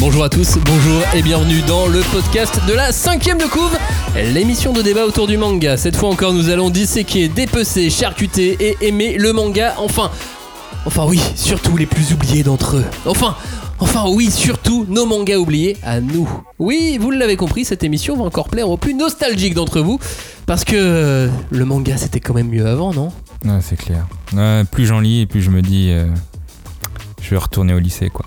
Bonjour à tous, bonjour et bienvenue dans le podcast de la cinquième de couve, l'émission de débat autour du manga. Cette fois encore, nous allons disséquer, dépecer, charcuter et aimer le manga. Enfin, enfin oui, surtout les plus oubliés d'entre eux. Enfin, enfin oui, surtout nos mangas oubliés à nous. Oui, vous l'avez compris, cette émission va encore plaire aux plus nostalgiques d'entre vous, parce que le manga c'était quand même mieux avant, non? Ouais, c'est clair. Plus j'en lis et plus je me dis, euh, je vais retourner au lycée, quoi.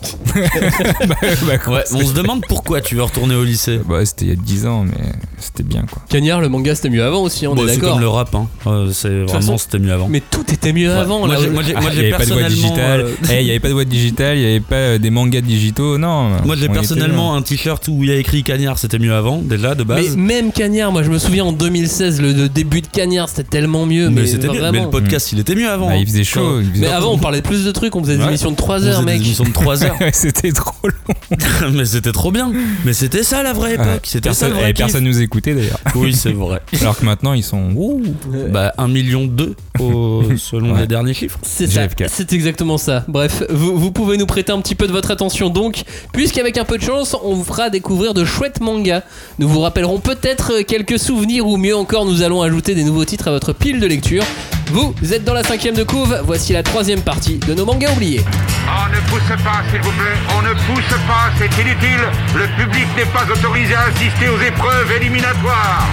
bah, bah, quoi, Ouais, on se demande pourquoi tu veux retourner au lycée. Bah, c'était il y a 10 ans, mais c'était bien, quoi. Cagnard, le manga c'était mieux avant aussi, on est c'est d'accord. comme le rap, hein. Euh, c'est vraiment c'était mieux avant. Mais tout était mieux Ouais. avant. Moi, là. j'ai- moi, j'ai- Ah, moi, il j'ai n'y avait pas de personnellement, digitale. euh, Eh, il n'y avait pas de boîte digitale, il n'y avait pas euh, des mangas digitaux, non. Moi j'ai personnellement un t-shirt où il y a écrit Cagnard, c'était mieux avant, déjà de Mais base. même Cagnard, moi je me souviens en 2016, le, le début de Cagnard c'était tellement mieux. Mais, Mais c'était mieux. vraiment. Mais le podcast il était mieux avant. Bah, hein. il faisait chaud. il faisait- Mais avant on parlait plus de trucs, on faisait des émissions de 3 On heures, faisait des mec. émissions de 3 heures. C'était trop long. mais c'était trop bien. Mais c'était ça la vraie époque. Ouais. C'était ça Personne, le vrai kiff. personne nous écoutait d'ailleurs. Oui, c'est vrai. Alors que maintenant, ils sont. Ouh. Bah 1 million 2 au- selon Ouais. les derniers chiffres. C'est ça, c'est exactement ça. Bref, vous, vous pouvez nous prêter un petit peu de votre attention donc, puisqu'avec un peu de chance, on vous fera découvrir de chouettes mangas. Nous vous rappellerons peut-être quelques souvenirs ou mieux encore, nous allons ajouter des nouveaux titres à votre pile de lecture. Vous êtes dans la cinquième de couve, voici la troisième partie de nos mangas oubliés. On ne pousse pas, s'il vous plaît. On ne pousse pas, c'est inutile. Le public n'est pas autorisé à assister aux épreuves éliminatoires.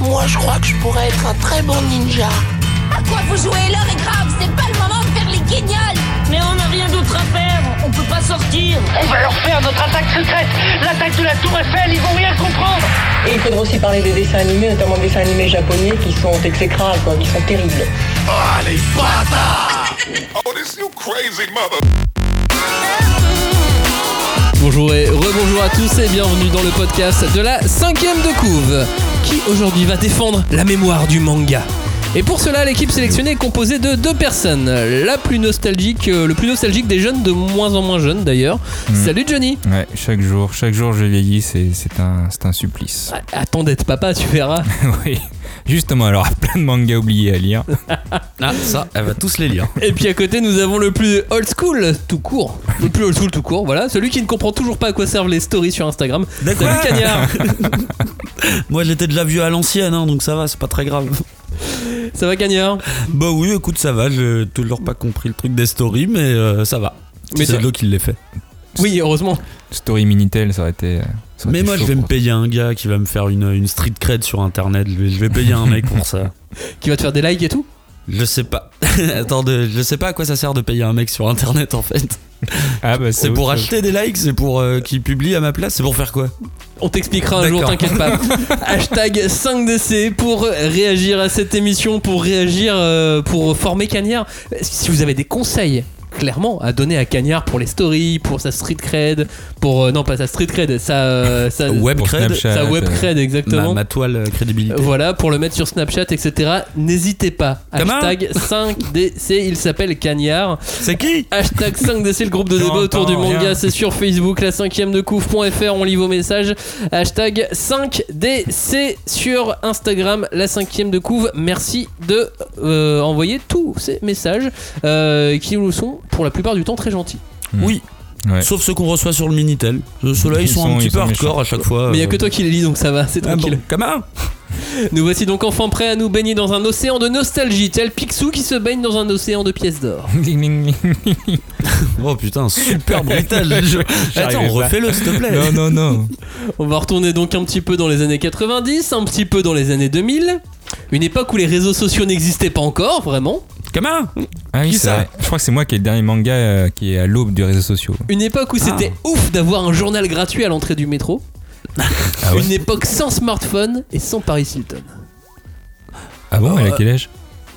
Moi, je crois que je pourrais être un très bon ninja. À quoi vous jouez L'heure est grave, c'est pas le moment de faire les guignols Mais on n'a rien d'autre à faire, on peut pas sortir. On va leur faire notre attaque secrète, l'attaque de la Tour Eiffel, ils vont rien comprendre. Et il faudra aussi parler des dessins animés, notamment des dessins animés japonais qui sont exécrables, quoi, qui sont terribles. Bonjour et rebonjour à tous et bienvenue dans le podcast de la cinquième de couve qui aujourd'hui va défendre la mémoire du manga? Et pour cela, l'équipe sélectionnée est composée de deux personnes. La plus nostalgique, euh, le plus nostalgique des jeunes, de moins en moins jeunes d'ailleurs. Salut Johnny. Ouais, chaque jour, chaque jour je vieillis, c'est c'est un, c'est un supplice. Ah, Attends d'être papa, tu verras. oui. Justement, alors, plein de mangas oubliés à lire. Ah ça, elle va tous les lire. Et puis à côté, nous avons le plus old school tout court. Le plus old school tout court, voilà. Celui qui ne comprend toujours pas à quoi servent les stories sur Instagram. D'accord. Salut Cagnard. Moi j'étais déjà vieux à l'ancienne, hein, donc ça va, c'est pas très grave. Ça va Cagnard? Bah oui, écoute, ça va. J'ai toujours pas compris le truc des stories, mais euh, ça va. Mais c'est l'eau qui l'ai fait. Oui, heureusement. Story Minitel, ça aurait été. Ça Mais moi, chaud je vais me payer un gars qui va me faire une, une street cred sur internet. Je vais, payer un mec pour ça. Qui va te faire des likes et tout? Je sais pas. Attends, je sais pas à quoi ça sert de payer un mec sur internet en fait. Ah, bah, C'est pour chose. acheter des likes, c'est pour euh, qu'il publie à ma place, c'est pour faire quoi? On t'expliquera un jour, t'inquiète pas. Hashtag 5DC pour réagir à cette émission, pour réagir, euh, pour former Cagnard. Si vous avez des conseils, clairement, à donner à Cagnard pour les stories, pour sa street cred, pour. euh, non, pas sa street cred, sa. euh, sa Web cred, Snapchat, sa web cred, exactement. ma toile euh, crédibilité. Voilà, pour le mettre sur Snapchat, etc. N'hésitez pas. Comment Hashtag 5DC, il s'appelle Cagnard. C'est qui Hashtag 5DC, le groupe de débat autour du manga, c'est sur Facebook, la 5ème de couvre.fr, on lit vos messages. Hashtag 5DC sur Instagram, la 5ème de couve. Merci de euh, envoyer tous ces messages euh, qui nous sont pour la plupart du temps très gentils. Oui. Ouais. Sauf ceux qu'on reçoit sur le Minitel. Ceux-là, ils, Ils sont, un petit peu hardcore à chaque fois. Mais il n'y a euh. que toi qui les lis donc ça va, c'est Ah bon, tranquille. comment Nous voici donc enfin prêts à nous baigner dans un océan de nostalgie, tel Picsou qui se baigne dans un océan de pièces d'or. Oh putain, super brutal. Je- Attends, refais-le s'il te plaît. Non, non, non. On va retourner donc un petit peu dans les années 90, un petit peu dans les années 2000. Une époque où les réseaux sociaux n'existaient pas encore, vraiment. Comment Ah oui, Qui c'est ça vrai. Je crois que c'est moi qui ai le dernier manga euh, qui est à l'aube des réseaux sociaux. Une époque où c'était ouf d'avoir un journal gratuit à l'entrée du métro. Ah ouais Une époque sans smartphone et sans Paris Hilton. Ah bon, elle a euh, quel âge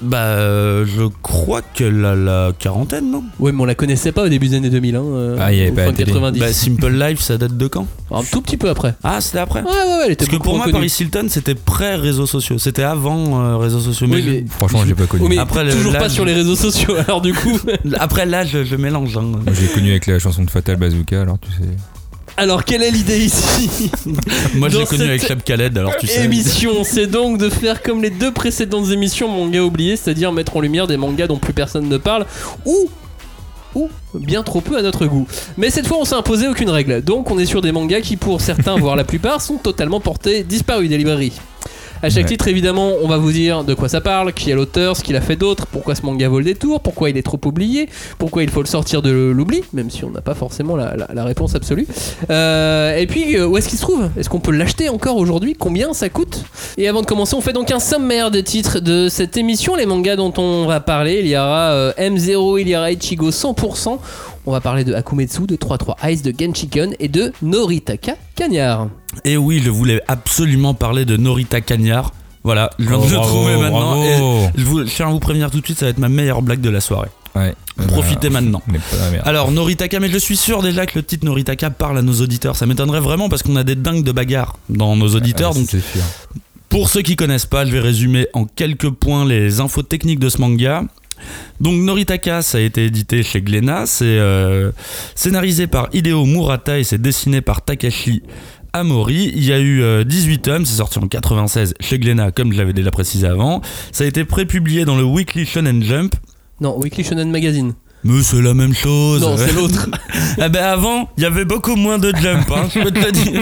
Bah, euh, je crois qu'elle a la quarantaine, non? Ouais, mais on la connaissait pas au début des années 2000. Hein, euh, Ah, il y avait pas fin la télé. 90. Bah, Simple Life, ça date de quand? Un tout petit peu après. Ah, c'était après? Ouais, ouais, ouais, elle était Parce que beaucoup pour moi, reconnue. Paris Hilton, c'était pré-réseaux sociaux. C'était avant euh, réseaux sociaux. Oui, Mais mais- Franchement, j'ai pas connu. Oh, mais Après, le- toujours là, pas je- sur les réseaux sociaux, alors du coup. Après, là, je, je mélange. hein. Moi, j'ai connu avec la chanson de Fatal Bazooka, alors tu sais. Alors, quelle est l'idée ici Moi, l'ai connu avec Cheb Khaled, alors tu sais. émission, c'est donc de faire comme les deux précédentes émissions manga oubliées, c'est-à-dire mettre en lumière des mangas dont plus personne ne parle, ou ou bien trop peu à notre goût. Mais cette fois, on s'est imposé aucune règle. Donc, on est sur des mangas qui, pour certains, voire la plupart, sont totalement portés disparus des librairies. À chaque Ouais. titre, évidemment, on va vous dire de quoi ça parle, qui est l'auteur, ce qu'il a fait d'autre, pourquoi ce manga vaut le détour, pourquoi il est trop oublié, pourquoi il faut le sortir de l'oubli, même si on n'a pas forcément la, la- la réponse absolue. Euh, et puis, euh, où est-ce qu'il se trouve? Est-ce qu'on peut l'acheter encore aujourd'hui? Combien ça coûte? Et avant de commencer, on fait donc un sommaire des titres de cette émission, les mangas dont on va parler. Il y aura euh, M0, il y aura Ichigo 100%. On va parler de Akumetsu, de 3-3 Ice, de Genshiken et de Noritaka Cagnard. Et oui, je voulais absolument parler de Norita Cagnard. Voilà, je viens Oh, de le bravo, trouver maintenant. Et je, vous, je tiens à vous prévenir tout de suite, ça va être ma meilleure blague de la soirée. Ouais. Profitez Bah, maintenant. Alors, Noritaka, mais je suis sûr déjà que le titre Noritaka parle à nos auditeurs. Ça m'étonnerait vraiment parce qu'on a des dingues de bagarre dans nos auditeurs. Ouais, donc, c'est sûr. Pour ceux qui connaissent pas, je vais résumer en quelques points les infos techniques de ce manga. Donc Noritaka, ça a été édité chez Glénat, c'est euh, scénarisé par Hideo Murata et c'est dessiné par Takashi Amori. Il y a eu euh, 18 tomes, c'est sorti en 96 chez Glénat, comme je l'avais déjà précisé avant. Ça a été prépublié dans le Weekly Shonen Jump. Non, Weekly Shonen Magazine. Mais c'est la même chose. Non, c'est l'autre. Ah ben avant, il y avait beaucoup moins de jump, hein, je peux te le dire.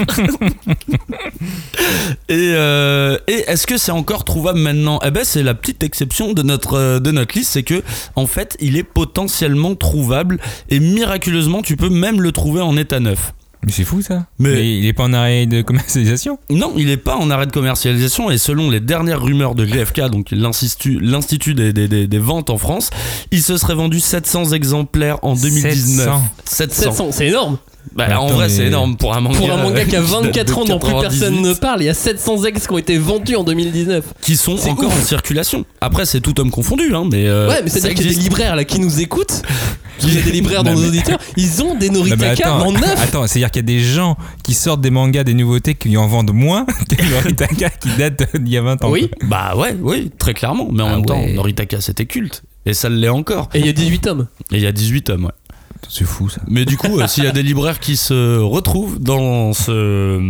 et euh, et est-ce que c'est encore trouvable maintenant? Eh ben c'est la petite exception de notre euh, de notre liste, c'est que en fait il est potentiellement trouvable et miraculeusement tu peux même le trouver en état neuf. Mais c'est fou ça. Mais- Mais il est pas en arrêt de commercialisation. Non, il n'est pas en arrêt de commercialisation et selon les dernières rumeurs de GFK, donc l'institut, l'institut des, des- des- des ventes en France, il se serait vendu 700 700 en 2019. 700. 700. 700, c'est énorme. Bah, Mais en attends, vrai, mais- c'est énorme pour un manga. Pour un manga qui a euh, qui date 24 de ans dont plus 98, personne ne parle, il y a 700 ex qui ont été vendus en 2019. Qui sont encore ouf. en circulation. Après, c'est tout homme confondu, hein, mais. euh, ouais, mais c'est-à-dire qu'il y a des libraires là qui nous écoutent, il y a des libraires dans nos auditeurs, ils ont des Noritaka attends, en neuf. attends, c'est-à-dire qu'il y a des gens qui sortent des mangas, des nouveautés, qui en vendent moins que Noritaka qui date d'il y a 20 ans. Oui, Bah ouais, oui, très clairement. Mais en Ah même temps. Noritaka, c'était culte. Et ça l'est encore. et il y a 18 tomes. Et il y a 18 tomes, ouais. C'est fou ça. Mais du coup, euh, s'il y a des libraires qui se retrouvent dans ce,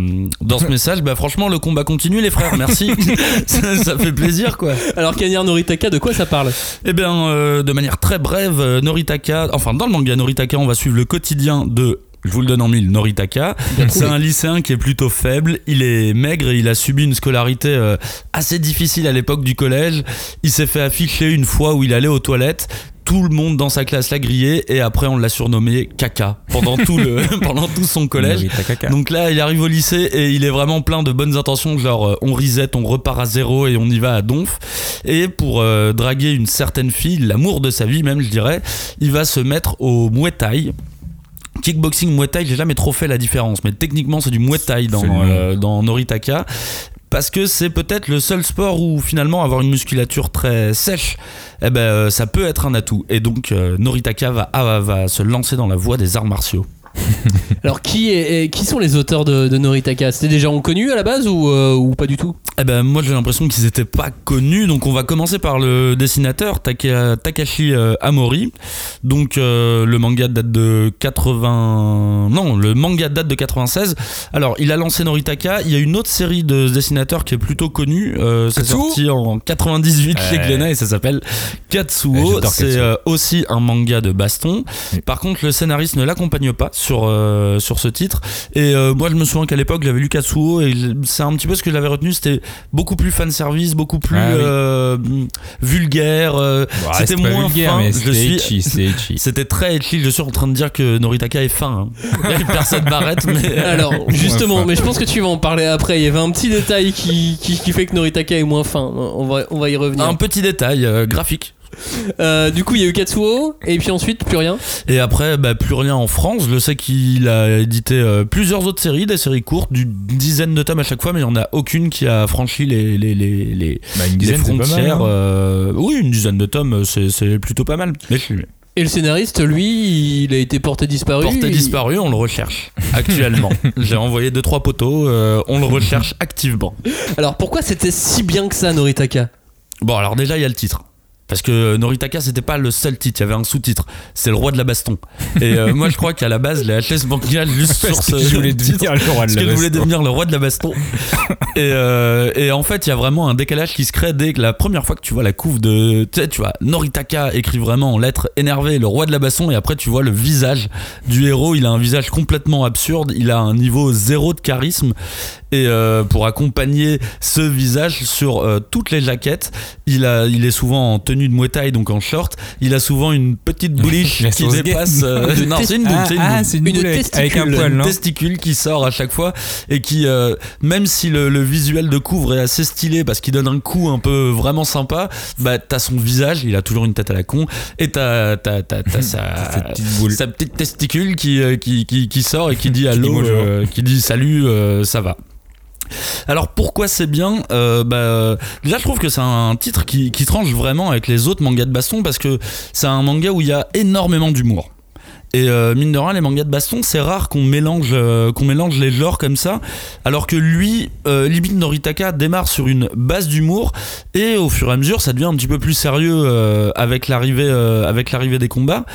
dans ce message, bah franchement, le combat continue, les frères, merci. ça, ça fait plaisir, quoi. Alors Cagnard Noritaka, de quoi ça parle Eh bien, euh, de manière très brève, euh, Noritaka, enfin dans le manga Noritaka, on va suivre le quotidien de, je vous le donne en mille, Noritaka. C'est un lycéen qui est plutôt faible, il est maigre et il a subi une scolarité assez difficile à l'époque du collège. Il s'est fait afficher une fois où il allait aux toilettes. Tout le monde dans sa classe l'a grillé et après on l'a surnommé Caca pendant tout le pendant tout son collège. Donc là, il arrive au lycée et il est vraiment plein de bonnes intentions, genre euh, on reset, on repart à zéro et on y va à donf. Et pour euh, draguer une certaine fille, l'amour de sa vie même, je dirais, il va se mettre au Muay Thai. Kickboxing, Muay Thai, j'ai jamais trop fait la différence, mais techniquement c'est du Muay Thai dans, euh, dans Noritaka. Parce que c'est peut-être le seul sport où finalement avoir une musculature très sèche, eh ben, euh, ça peut être un atout. Et donc euh, Noritaka va, va se lancer dans la voie des arts martiaux. Alors qui, est, est- qui sont les auteurs de, de Noritaka? C'était des gens connus à la base ou, euh, ou pas du tout? Eh ben moi j'ai l'impression qu'ils étaient pas connus donc on va commencer par le dessinateur Taka- Takashi euh, Amori. Donc euh, le manga date de 80 non le manga date de 96 alors il a lancé Noritaka. Il y a une autre série de dessinateurs qui est plutôt connue euh, c'est sorti en 98 chez. Glénat et ça s'appelle Katsuo. C'est euh, aussi un manga de baston. Oui. par contre le scénariste ne l'accompagne pas sur, euh, sur ce titre et euh, moi je me souviens qu'à l'époque j'avais lu Katsuo et c'est un petit peu ce que j'avais retenu c'était beaucoup plus fan service beaucoup plus Ah oui. euh, vulgaire euh, Bah, c'était moins vulgaire, fin c'était très etchi je suis en train de dire que Noritaka est fin hein. personne m'arrête mais Alors justement, mais je pense que tu vas en parler après. Il y avait un petit détail qui, qui, qui fait que Noritaka est moins fin. On va, on va y revenir. un petit détail euh, graphique Euh, du coup, il y a eu Katsuo et puis ensuite plus rien. Et après, bah, plus rien en France. Je sais qu'il a édité euh, plusieurs autres séries, des séries courtes, d'une dizaine de tomes à chaque fois, mais il n'y en a aucune qui a franchi les, les, les, les, Bah, une les dizaine, c'est pas mal. frontières. hein. euh, oui, une dizaine de tomes, c'est c'est plutôt pas mal. Mais je- Et le scénariste, lui, il a été porté disparu. porté Il- disparu, on le recherche actuellement. J'ai envoyé deux trois poteaux, euh, on le recherche activement. Alors pourquoi c'était si bien que ça, Noritaka? Bon, alors déjà, il y a le titre. Parce que Noritaka c'était pas le seul titre, il y avait un sous-titre, c'est le roi de la baston. Et euh, moi je crois qu'à la base, les ce manga juste sur ce je voulais titre, devenir le roi de parce la baston. devenir le roi de la baston. et, euh, et en fait, il y a vraiment un décalage qui se crée dès que la première fois que tu vois la couve de. Tu sais, tu vois, Noritaka écrit vraiment en lettres énervées le roi de la baston, et après tu vois le visage du héros. Il a un visage complètement absurde, il a un niveau zéro de charisme. Et euh, pour accompagner ce visage sur toutes les jaquettes, il, a, il est souvent en tenue de Muay Thai, donc en short. Il a souvent une petite bouliche qui dépasse. euh, non, c'est une double, Ah, c'est une ah, boule avec, avec un testicule. poil, non testicule qui sort à chaque fois et qui euh, même si le, le visuel de couvre est assez stylé parce qu'il donne un coup un peu vraiment sympa bah t'as son visage il a toujours une tête à la con et t'as sa, petite boule. sa petite testicule qui, euh, qui, qui, qui sort et qui dit allô euh, qui dit salut euh, ça va alors pourquoi c'est bien Euh, bah, Déjà je trouve que c'est un titre qui, tranche vraiment avec les autres mangas de baston parce que c'est un manga où il y a énormément d'humour. Et euh, mine de rien, les mangas de baston, c'est rare qu'on mélange, euh, qu'on mélange les genres comme ça. Alors que lui, euh, Noritaka démarre sur une base d'humour et au fur et à mesure, ça devient un petit peu plus sérieux euh, avec l'arrivée, des combats.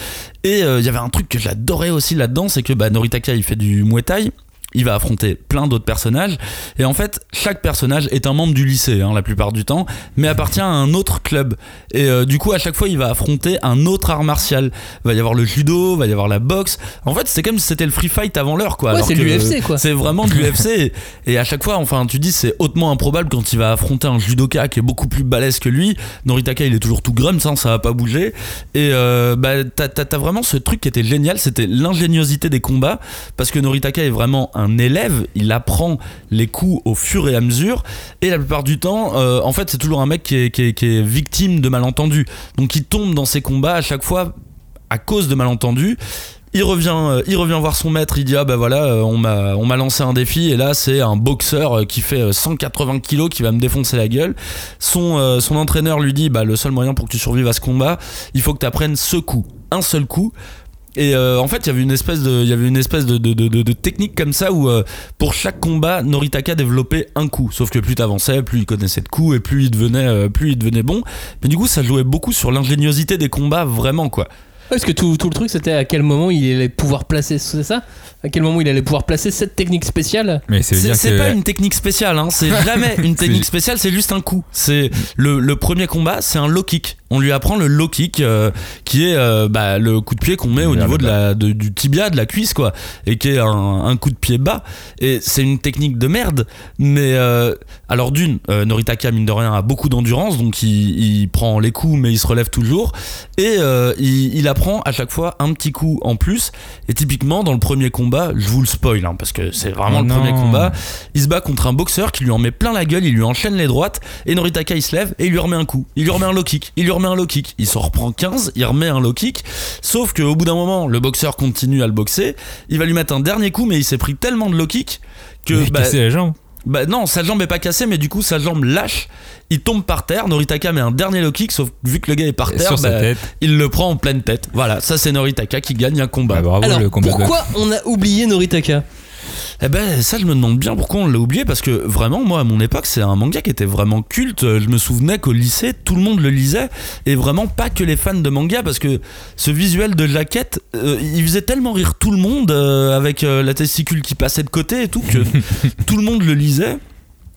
Et il y avait un truc que j'adorais aussi là-dedans, c'est que bah, Noritaka, il fait du Muay. Il va affronter plein d'autres personnages. Et en fait chaque personnage est un membre du lycée hein, la plupart du temps mais appartient à un autre club. Et euh, du coup à chaque fois il va affronter un autre art martial. Il va y avoir le judo il va y avoir la boxe. En fait c'est comme si c'était le free fight avant l'heure quoi Ouais, c'est l'UFC, quoi. c'est vraiment de l'UFC et, et à chaque fois enfin tu dis c'est hautement improbable quand il va affronter un judoka qui est beaucoup plus balèze que lui. Noritaka il est toujours tout grum ça ça va pas bouger. Et euh, bah t'as vraiment ce truc qui était génial c'était l'ingéniosité des combats. Parce que Noritaka est vraiment un élève il apprend les coups au fur et à mesure et la plupart du temps euh, en fait c'est toujours un mec qui est, victime de malentendus donc il tombe dans ses combats à chaque fois à cause de malentendus il revient, euh, il revient voir son maître, il dit ah bah voilà, euh, on m'a, on m'a lancé un défi et là c'est un boxeur qui fait euh, 180 kilos qui va me défoncer la gueule. Son, son entraîneur lui dit bah le seul moyen pour que tu survives à ce combat, il faut que tu apprennes ce coup, un seul coup. Et euh, en fait, il y avait une espèce de, technique comme ça où euh, pour chaque combat, Noritaka développait un coup. Sauf que plus t'avançais, plus il connaissait de coups et plus il euh, plus il devenait bon. Mais du coup, ça jouait beaucoup sur l'ingéniosité des combats, vraiment quoi. Parce que tout, tout le truc c'était à quel moment il allait pouvoir placer, c'est ça? À quel moment il allait pouvoir placer cette technique spéciale? Mais C'est que. pas une technique spéciale, hein. c'est jamais une technique spéciale, c'est juste un coup. C'est le, le premier combat, c'est un low kick. On lui apprend le low kick, euh, qui est euh, bah, le coup de pied qu'on met au niveau le de la, de- du tibia, de la cuisse, quoi, et qui est un, un coup de pied bas. Et c'est une technique de merde. Mais euh, alors d'une, euh, Noritaka mine de rien a beaucoup d'endurance, donc il, il prend les coups, mais il se relève toujours. Et euh, il, il apprend à chaque fois un petit coup en plus. Et typiquement dans le premier combat, je vous le spoil, hein, parce que c'est vraiment Oh le non. premier combat. Il se bat contre un boxeur qui lui en met plein la gueule, il lui enchaîne les droites, et Noritaka il se lève et il lui remet un coup. Il lui remet un low kick, il lui remet un low kick. Il s'en reprend 15, il remet un low kick. Sauf qu'au bout d'un moment, le boxeur continue à le boxer. Il va lui mettre un dernier coup, mais il s'est pris tellement de low kick que. Il bah, cassé la jambe. Bah non, sa jambe est pas cassée, mais du coup sa jambe lâche. Il tombe par terre. Noritaka met un dernier low kick, sauf que vu que le gars est par Et terre, sur sa bah, tête. il le prend en pleine tête. Voilà, ça c'est Noritaka qui gagne un combat. Bah, bravo Alors le combat. de- pourquoi on a oublié Noritaka? Eh ben ça je me demande bien pourquoi on l'a oublié parce que vraiment moi à mon époque c'est un manga qui était vraiment culte. Je me souvenais qu'au lycée tout le monde le lisait et vraiment pas que les fans de manga parce que ce visuel de jaquette euh, il faisait tellement rire tout le monde euh, avec euh, la testicule qui passait de côté et tout que tout le monde le lisait.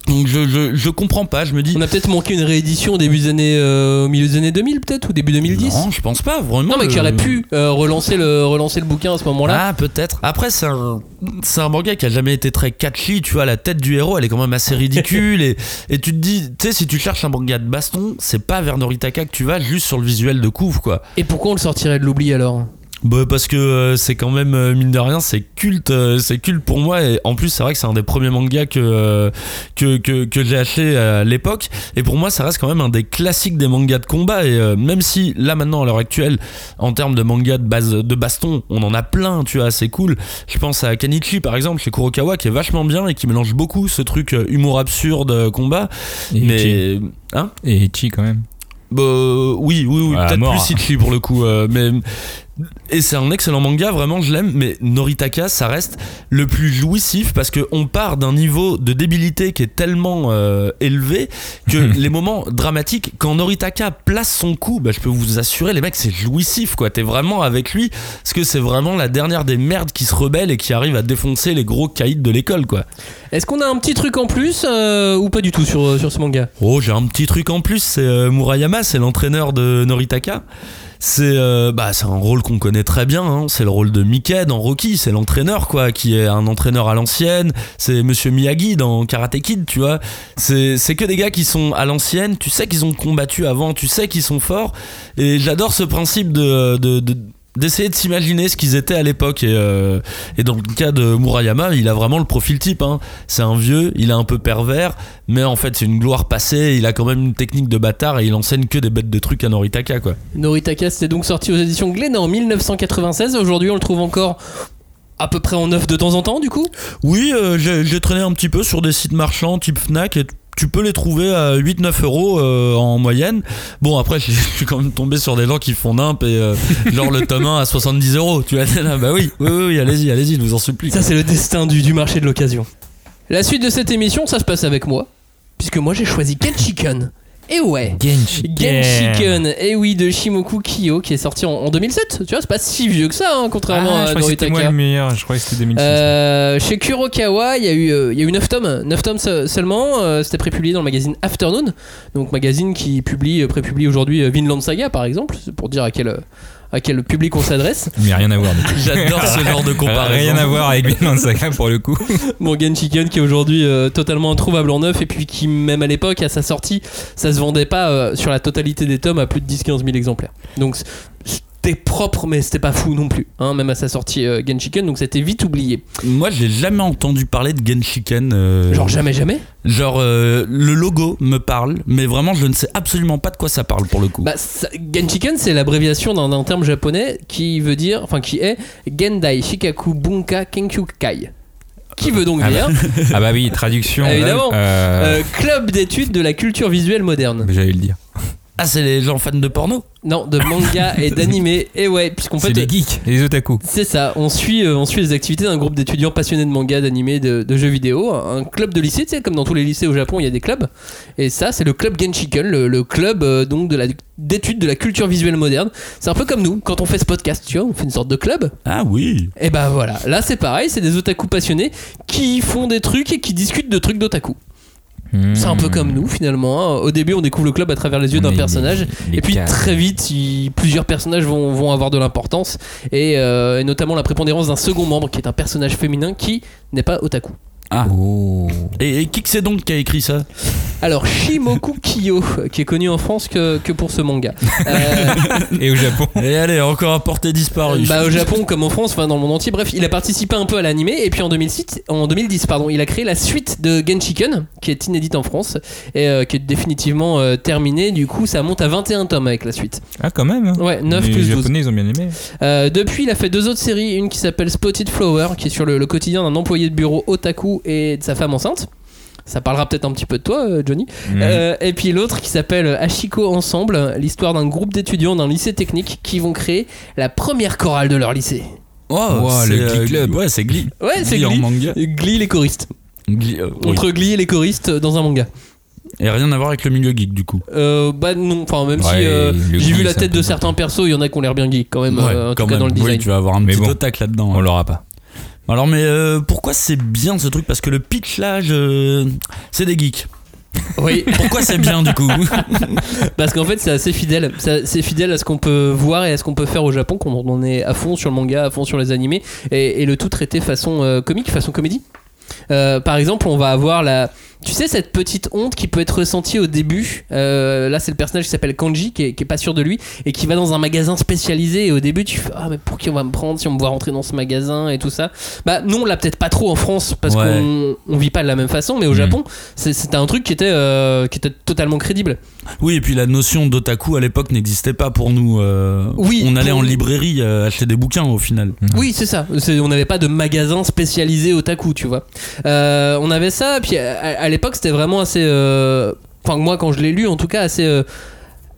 Donc je, je, je comprends pas, je me dis On a peut-être manqué une réédition au début des années, euh, au milieu des années 2000 peut-être ou début 2010 non, je pense pas vraiment. Non, mais qui le- aurait pu euh, relancer, le, relancer le bouquin à ce moment-là. Ah, peut-être. Après, c'est un, c'est un manga qui a jamais été très catchy. Tu vois, la tête du héros, elle est quand même assez ridicule. et, et tu te dis, tu sais, si tu cherches un manga de baston, c'est pas vers Noritaka que tu vas, juste sur le visuel de couvre, quoi. Et pourquoi on le sortirait de l'oubli alors? Bah, parce que euh, c'est quand même, euh, mine de rien, c'est culte, euh, c'est culte pour moi. Et en plus, c'est vrai que c'est un des premiers mangas que, que, que, que j'ai acheté à l'époque. Et pour moi, ça reste quand même un des classiques des mangas de combat. Et même si là, maintenant, à l'heure actuelle, en termes de manga de, base, de baston, on en a plein, tu vois, c'est cool. Je pense à Kanichi, par exemple, chez Kurokawa, qui est vachement bien et qui mélange beaucoup ce truc humour absurde, combat. Et Ichi. Mais. Hein? Et Ichi quand même. bah, oui, oui, peut-être plus Ichi pour le coup. mais Et c'est un excellent manga, vraiment je l'aime, mais Noritaka ça reste le plus jouissif parce qu'on part d'un niveau de débilité qui est tellement euh, élevé que les moments dramatiques, quand Noritaka place son coup, bah, je peux vous assurer les mecs c'est jouissif quoi, t'es vraiment avec lui parce que c'est vraiment la dernière des merdes qui se rebellent et qui arrive à défoncer les gros caïds de l'école quoi. Est-ce qu'on a un petit truc en plus euh, ou pas du tout sur, sur ce manga? Oh j'ai un petit truc en plus, c'est euh, Murayama, c'est l'entraîneur de Noritaka. C'est euh, bah, c'est un rôle qu'on connaît très bien, hein. c'est le rôle de Mickey dans Rocky, c'est l'entraîneur quoi, qui est un entraîneur à l'ancienne, c'est Monsieur Miyagi dans Karate Kid, tu vois. C'est c'est que des gars qui sont à l'ancienne, tu sais qu'ils ont combattu avant, tu sais qu'ils sont forts, et j'adore ce principe de, de, de- d'essayer de s'imaginer ce qu'ils étaient à l'époque et, euh, et dans le cas de Murayama il a vraiment le profil type hein. c'est un vieux il est un peu pervers mais en fait c'est une gloire passée il a quand même une technique de bâtard et il enseigne que des bêtes de trucs à Noritaka quoi Noritaka, c'était donc sorti aux éditions Glénat en 1996. Aujourd'hui, on le trouve encore à peu près en neuf de temps en temps, du coup? Oui, euh, j'ai traîné un petit peu sur des sites marchands type Fnac et tu peux les trouver à 8-9 euros euh, en moyenne. Bon, après, je suis quand même tombé sur des gens qui font nimp et euh, genre le tome 1 à 70 euros. Tu vois, là, bah oui, oui, oui, allez-y, allez-y, je vous en supplie. Ça, c'est le destin du, marché de l'occasion. La suite de cette émission, ça se passe avec moi, puisque moi j'ai choisi Genshiken. Et ouais, Genshiken, et oui, de Shimoku Kiyo, qui est sorti en, en 2007. Tu vois, c'est pas si vieux que ça, hein, contrairement Ah, je à c'était moi Noritaka. le meilleur, je crois que c'était 2006. Euh, chez Kurokawa, il y a eu, euh, il y a eu 9 tomes, 9 tomes se- seulement. euh, C'était prépublié dans le magazine Afternoon, donc magazine qui publie, euh, prépublie aujourd'hui Vinland Saga par exemple, c'est pour dire à quel, à quel public on s'adresse. Mais rien à voir. J'adore ce genre de comparaison. Rien à voir avec Vinland Saga pour le coup. Bon, Genshiken qui est aujourd'hui euh, totalement introuvable en neuf et puis qui, même à l'époque, à sa sortie, ça se vendait pas euh, sur la totalité des tomes à plus de 10-15 000 exemplaires. Donc c'était propre, mais c'était pas fou non plus, hein, même à sa sortie euh, Genshiken, donc c'était vite oublié. Moi, j'ai jamais entendu parler de Genshiken. euh, Genre jamais, jamais Genre, euh, le logo me parle, mais vraiment, je ne sais absolument pas de quoi ça parle pour le coup. Bah, ça- Genshiken, c'est l'abréviation d'un terme japonais qui veut dire, enfin qui est Gendai Shikaku Bunka Kenkyukai. Qui veut donc Ah dire Ah bah oui, traduction. Évidemment. Euh, euh, club d'études de la culture visuelle moderne. J'allais le dire. Ah, c'est les gens fans de porno Non, de manga et d'anime. Et ouais, puisqu'en C'est fait, les geeks, les otaku. c'est ça. On suit, euh, on suit les activités d'un groupe d'étudiants passionnés de manga, d'anime, de, de jeux vidéo. Un club de lycée, tu sais, comme dans tous les lycées au Japon, il y a des clubs. Et ça, c'est le club Genshiken, le, le club euh, donc de la d'études de la culture visuelle moderne. C'est un peu comme nous, quand on fait ce podcast, tu vois, on fait une sorte de club. Ah oui Et bah voilà, là c'est pareil, c'est des otaku passionnés qui font des trucs et qui discutent de trucs d'otaku. C'est un peu comme nous finalement. hein. Au début, on découvre le club à travers les yeux d'un Les- personnage, les et puis cas. très vite, il- plusieurs personnages vont, vont avoir de l'importance, et, euh, et notamment la prépondérance d'un second membre qui est un personnage féminin qui n'est pas otaku. Ah. Oh. Et, et qui que c'est donc qui a écrit ça Alors Shimoku Kiyo, qui est connu en France que, que pour ce manga. Euh, Et au Japon. Et allez, encore à portée disparue. Bah, au Japon comme en France, enfin dans le monde entier. Bref, il a participé un peu à l'animé et puis en 2006, en 2010, pardon, il a créé la suite de Genshiken qui est inédite en France et euh, qui est définitivement euh, terminée. Du coup, ça monte à 21 tomes avec la suite. Ah, quand même. hein. Ouais, 9 les plus 12. Japonais, ils ont bien aimé. Euh, depuis, il a fait deux autres séries, une qui s'appelle Spotted Flower, qui est sur le, le quotidien d'un employé de bureau otaku et de sa femme enceinte. Ça parlera peut-être un petit peu de toi, euh, Johnny. Mhm. Euh, et puis l'autre qui s'appelle Ashiko Ensemble, l'histoire d'un groupe d'étudiants d'un lycée technique qui vont créer la première chorale de leur lycée. Oh, Wow, c'est, le Glee Club. Ouais, c'est Glee. Ouais, c'est Glee en Glee. manga. Glee les choristes. Glee, euh, oui. Entre Glee et les choristes dans un manga. Et rien à voir avec le milieu geek du coup. Euh, bah non, enfin même si euh, j'ai vu la tête de certains persos, il y en a qui ont l'air bien geek quand même, Ouais, euh, en quand tout cas même. dans le Oui, design. tu vas avoir un Mais petit bon. otac là-dedans. On hein. l'aura pas. Alors, mais euh, pourquoi c'est bien ce truc? Parce que le pitch là, je... c'est des geeks. Oui, Pourquoi c'est bien du coup? Parce qu'en fait c'est assez fidèle, c'est fidèle à ce qu'on peut voir et à ce qu'on peut faire au Japon quand on est à fond sur le manga, à fond sur les animés et, et le tout traité façon euh, comique, façon comédie. Euh, par exemple, on va avoir la, tu sais cette petite honte qui peut être ressentie au début. Euh, là, c'est le personnage qui s'appelle Kanji, qui est, qui est pas sûr de lui et qui va dans un magasin spécialisé. Et au début, tu fais ah mais pour qui on va me prendre si on me voit rentrer dans ce magasin et tout ça? Bah non, on l'a peut-être pas trop en France parce Ouais. qu'on on vit pas de la même façon. Mais au Mhm. Japon, c'est- c'était un truc qui était euh, qui était totalement crédible. Oui, et puis la notion d'otaku à l'époque n'existait pas pour nous. euh, Oui, On allait pour en librairie euh, acheter des bouquins au final. Oui, c'est ça. On n'avait pas de magasin spécialisé otaku, tu vois. Euh, on avait ça, puis à, à l'époque, c'était vraiment assez. euh, Enfin, moi, quand je l'ai lu, en tout cas, assez, euh,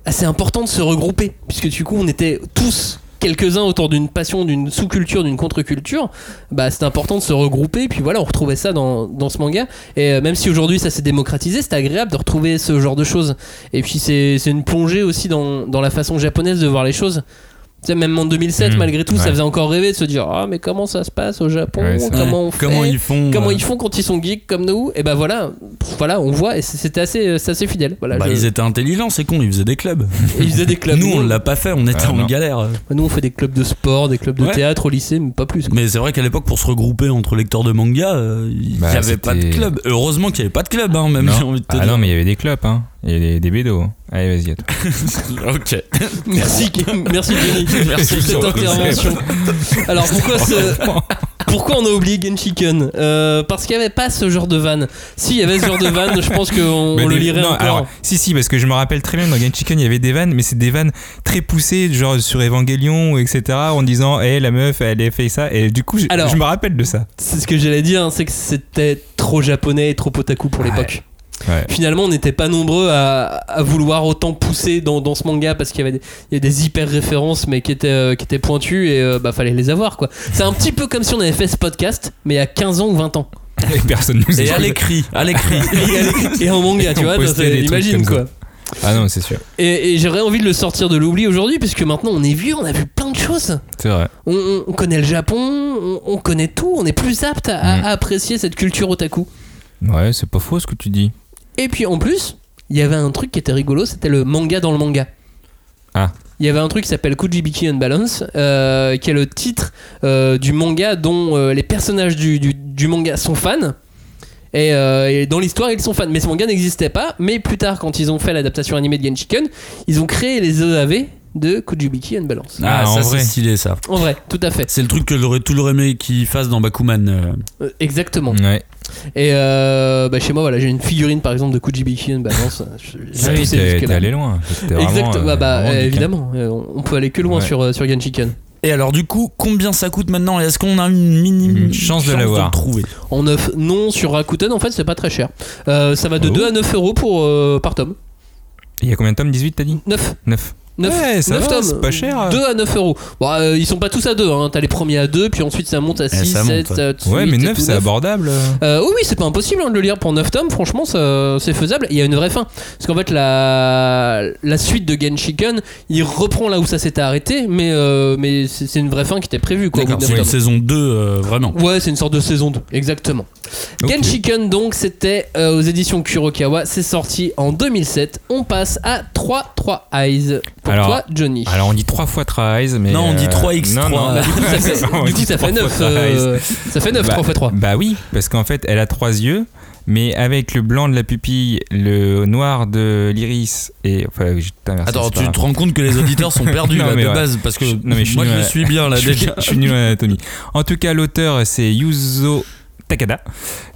assez important de se regrouper, puisque du coup, on était tous quelques-uns autour d'une passion, d'une sous-culture, d'une contre-culture, bah c'est important de se regrouper. Puis voilà, on retrouvait ça dans, dans ce manga. Et euh, même si aujourd'hui ça s'est démocratisé, c'était agréable de retrouver ce genre de choses. Et puis c'est c'est une plongée aussi dans, dans la façon japonaise de voir les choses. Tu sais, même en 2007, Mhm. malgré tout, ça faisait encore rêver de se dire Ah, mais comment ça se passe au Japon? Ouais, Comment on fait? Comment ils font Comment euh, ils font quand ils sont geeks comme nous? Et bah voilà, voilà, on voit et c'était assez, c'est assez fidèle. Voilà, Bah, je- ils étaient intelligents, c'est con, ils faisaient des clubs. et ils faisaient des clubs. Nous, on l'a pas fait, on était Ah, en non. galère. Nous, on fait des clubs de sport, des clubs de Ouais. théâtre au lycée, mais pas plus. quoi. Mais c'est vrai qu'à l'époque, pour se regrouper entre lecteurs de manga, euh, il n'y Bah, avait pas de club. Heureusement qu'il n'y avait pas de club, hein, même, Non. j'ai envie de te Ah dire. non, mais il y avait des clubs, hein. Il y avait des, des bédos. Allez, vas-y, à toi. ok. Merci, merci Jenny. Merci pour cette intervention. Alors pourquoi ce, pourquoi on a oublié Genshiken euh, Parce qu'il n'y avait pas ce genre de van. Si, il y avait ce genre de van, je pense qu'on on le lirait non, encore. alors, si, si, parce que je me rappelle très bien dans Genshiken, il y avait des vannes, mais c'est des vannes très poussées, genre sur Evangelion, etc., en disant, hé, la meuf, elle a fait ça, et du coup, je, Alors- je me rappelle de ça. C'est ce que j'allais dire, hein, c'est que c'était trop japonais et trop otaku pour l'époque. Ouais. Finalement, on n'était pas nombreux à, à vouloir autant pousser dans, dans ce manga parce qu'il y avait des, il y a des hyper références mais qui étaient, euh, qui étaient pointues et euh, bah fallait les avoir quoi. C'est un petit peu comme si on avait fait ce podcast mais il y a 15 ans ou 20 ans. Et personne nous Et à l'écrit, à l'écrit. Et en manga, tu vois, imagine quoi. ça. Ah non, c'est sûr. Et, et j'aurais envie de le sortir de l'oubli aujourd'hui puisque maintenant on est vieux, on a vu plein de choses. C'est vrai. On, on- on connaît le Japon, on, on connaît tout, on est plus apte à, à Mm. apprécier cette culture otaku. Ouais, c'est pas faux ce que tu dis. Et puis en plus, il y avait un truc qui était rigolo, c'était le manga dans le manga. Ah. Il y avait un truc qui s'appelle Kujibiki Unbalance, euh, qui est le titre euh, du manga dont euh, les personnages du, du- du manga sont fans. Et, euh, et dans l'histoire, ils sont fans. Mais ce manga n'existait pas. Mais plus tard, quand ils ont fait l'adaptation animée de Genshiken, ils ont créé les EAV de Kujibiki Unbalance. Ah, Ah, en ça vrai. c'est stylé ça. En vrai, tout à fait. C'est le truc que j'aurais toujours aimé qu'ils fassent dans Bakuman. euh. Euh, exactement. Ouais. Et euh, bah, chez moi, voilà, j'ai une figurine par exemple de Kujibiki oui, poussé t'es allé loin. T'es vraiment, Exact, euh, bah, bah, euh, évidemment, on peut aller que loin Ouais. sur, sur Genshiken. Et alors du coup, combien ça coûte maintenant Est-ce qu'on a une minime Une chance de l'avoir. trouver? En 9, non, sur Rakuten, en fait, c'est pas très cher. Euh, ça va de Oh. 2 à 9 euros pour, euh, par tome. Il y a combien de tomes? 18, t'as dit? 9. 9. 9, Ouais, ça va, tomes. c'est pas cher. 2 à 9 euros. Bon, euh, ils sont pas tous à 2, hein. t'as les premiers à 2, puis ensuite ça monte à 6, Eh, ça 7, monte, ouais. 8, Ouais, mais 9, et tout, c'est 9. abordable. Euh, oui, oui, c'est pas impossible hein, de le lire pour 9 tomes, franchement, c'est faisable. Il y a une vraie fin. Parce qu'en fait, la, la suite de Genshiken, il reprend là où ça s'était arrêté, mais, euh, mais c'est une vraie fin qui était prévue. Quoi, c'est une saison 2 euh, vraiment. Ouais, c'est une sorte de saison 2, exactement. Ok. Genshiken, donc, c'était euh, aux éditions Kurokawa, c'est sorti en 2007. On passe à 3-3 Eyes. Pour Alors- toi, Johnny. Alors, on dit 3 fois Tries, mais. Non, on dit euh, 3x3. non, non. Bah, du coup, ça fait, On du coup, dit ça trois fait fois 9. Tries. ça fait 9, Bah, 3 x 3. Bah oui, parce qu'en fait, elle a trois yeux, mais avec le blanc de la pupille, le noir de l'iris et. Enfin, je Attends, tu te rends compte que les auditeurs sont perdus Non, là, de ouais. base parce que Je- non, mais je suis moi je à- suis bien là je, suis, déjà. je suis nul en anatomie. En tout cas, l'auteur, c'est Yuzo Takada.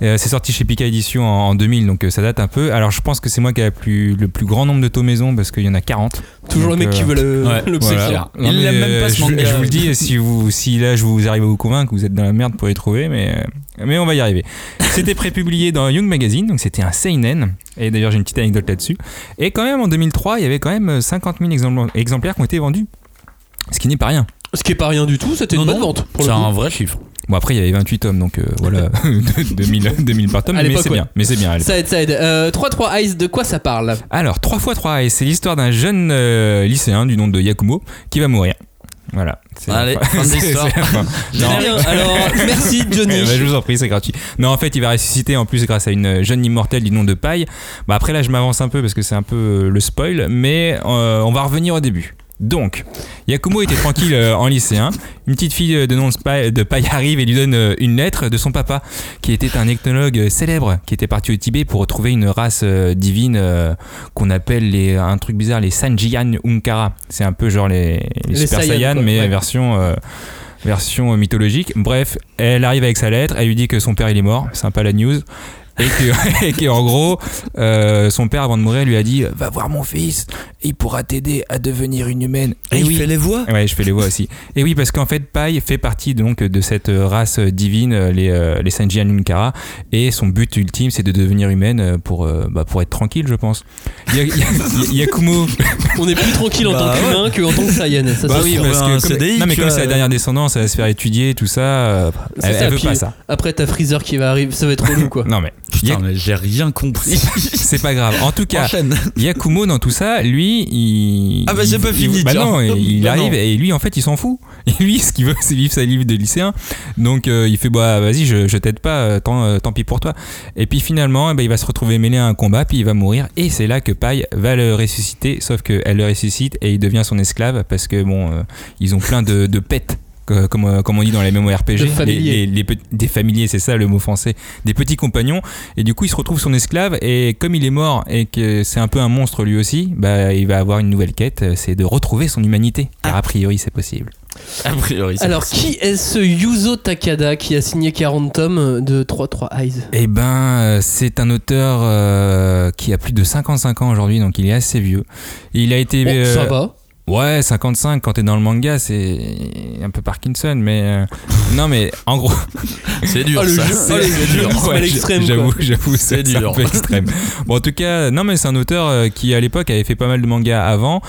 Euh, c'est sorti chez Pika Édition en, en 2000, donc euh, ça date un peu. Alors, je pense que c'est moi qui ai plus, le plus grand nombre de tomaisons parce qu'il y en a 40. Toujours le mec qui euh, veut le, ouais, le voilà. Il l'aime même pas, ce je, manga. je vous le dis, si, vous, si là je vous arrive à vous convaincre, vous êtes dans la merde pour y trouver, mais, mais on va y arriver. C'était prépublié dans Young Magazine, donc c'était un Seinen. Et d'ailleurs, j'ai une petite anecdote là-dessus. Et quand même, en 2003, il y avait quand même 50 000 exempl- exemplaires qui ont été vendus. Ce qui n'est pas rien. Ce qui est pas rien du tout, c'était une bonne vente. Pour le C'est coup. un vrai chiffre. Bon, après, il y avait 28 tomes, donc euh, voilà, 2000, 2000 par tome, À mais l'époque, c'est ouais. bien. Mais c'est bien. l'époque. Ça aide, ça aide. Euh, 3-3 Eyes, de quoi ça parle? Alors, 3 x 3 et c'est l'histoire d'un jeune euh, lycéen du nom de Yakumo qui va mourir. Voilà. C'est la Allez, fin. fin de C'est- l'histoire. c'est la fin. Non. Bien, alors merci Johnny. Eh ben, je vous en prie, c'est gratuit. Non, en fait, il va ressusciter en plus grâce à une jeune immortelle du nom de Paille. Bah, après, là, je m'avance un peu parce que c'est un peu euh, le spoil, mais euh, on va revenir au début. Donc, Yakumo était tranquille euh, en lycéen. Une petite fille euh, de nom de Paille arrive et lui donne euh, une lettre de son papa, qui était un ethnologue célèbre, qui était parti au Tibet pour retrouver une race euh, divine qu'on appelle les, un truc bizarre, les Sanjiyan Unkara. C'est un peu genre les, les, Les Super Saiyans, mais ouais. version. version mythologique. Bref, elle arrive avec sa lettre, elle lui dit que son père il est mort, sympa la news. Et que, et que, en gros, euh, son père avant de mourir lui a dit va voir mon fils, il pourra t'aider à devenir une humaine. Et, il oui. fait les voix. Ouais, je fais les voix aussi. Et oui, parce qu'en fait, Pai fait partie donc de cette race divine, les euh, les Sanji Anunkara, et son but ultime, c'est de devenir humaine pour euh, bah, pour être tranquille, je pense. Y a- y a- y- Yakumo. On est plus tranquille en Bah tant ouais. qu'humain qu'en tant que Saiyan. Ça, Bah c'est oui, sûr. parce que comme, CDI, non, mais comme c'est la dernière descendance, elle va se faire étudier, tout ça. euh, elle, ça, elle veut pas ça. Après, t'as Freezer qui va arriver, ça va être relou quoi. Non mais Putain, mais j'ai rien compris. c'est pas grave. En tout cas, Enchaîne. Yakumo dans tout ça, lui, il. Ah bah, il- j'ai pas il- fini, Bah tiens. non, il, il Bah arrive non. et lui, en fait, il s'en fout. Et lui, ce qu'il veut, c'est vivre sa vie de lycéen. Donc euh, il fait bah vas-y, je, je t'aide pas, euh, tant, euh, tant pis pour toi. Et puis finalement, eh ben, il va se retrouver mêlé à un combat, puis il va mourir. Et c'est là que Pai va le ressusciter, sauf qu'elle le ressuscite et il devient son esclave parce que bon, euh, ils ont plein de, de pets. Que- Comme, euh, comme on dit dans les De les- les pe- des familiers, c'est ça le mot français, des petits compagnons. Et du coup, il se retrouve son esclave. Et comme il est mort et que c'est un peu un monstre lui aussi, bah, il va avoir une nouvelle quête euh, c'est de retrouver son humanité. Car a priori, c'est possible. A priori, Alors, possible. qui est ce Yuzo Takada qui a signé 40 tomes de 3-3 Eyes? Eh ben, euh, c'est un auteur euh, qui a plus de 55 ans aujourd'hui, donc il est assez vieux. Il a été. Bon, euh, ça va. Ouais, 55 quand t'es dans le manga, c'est un peu Parkinson, mais euh, non, mais en gros, C'est dur. Ah, le ça. jeu- ah, le C'est dur. c'est à l'extrême, J'avoue, C'est c'est dur. un peu extrême. Bon, en tout cas, non, mais c'est un auteur euh, qui à l'époque avait fait pas mal de mangas avant,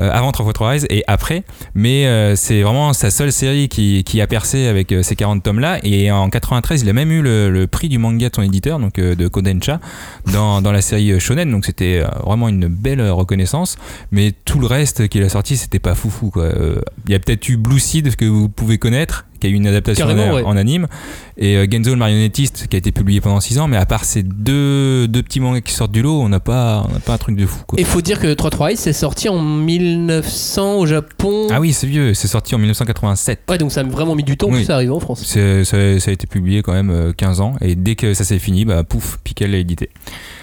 euh, avant 3x3 Eyes et après, mais euh, c'est vraiment sa seule série qui, qui a percé avec euh, ces 40 tomes là. Et en 93, il a même eu le, le prix du manga de son éditeur, donc euh, de Kodansha, dans, dans la série Shonen. Donc c'était vraiment une belle reconnaissance. Mais tout le reste qu'il a sorti, c'était pas foufou quoi. Euh, Il y a peut-être eu Blue Seed que vous pouvez connaître, qui a eu une adaptation en, ouais. en anime, et euh, Genzo le marionnettiste qui a été publié pendant 6 ans. Mais à part ces deux, deux petits mangas qui sortent du lot, on n'a pas, on pas un truc de fou quoi. Et faut dire que 3-3 Eyes c'est sorti en 1900 au Japon. Ah oui, c'est vieux, c'est sorti en 1987. Ouais, donc ça a vraiment mis du temps Oui. que ça arrive en France. Ça, ça a été publié quand même euh, 15 ans et dès que ça s'est fini, bah pouf, Piquet l'a édité.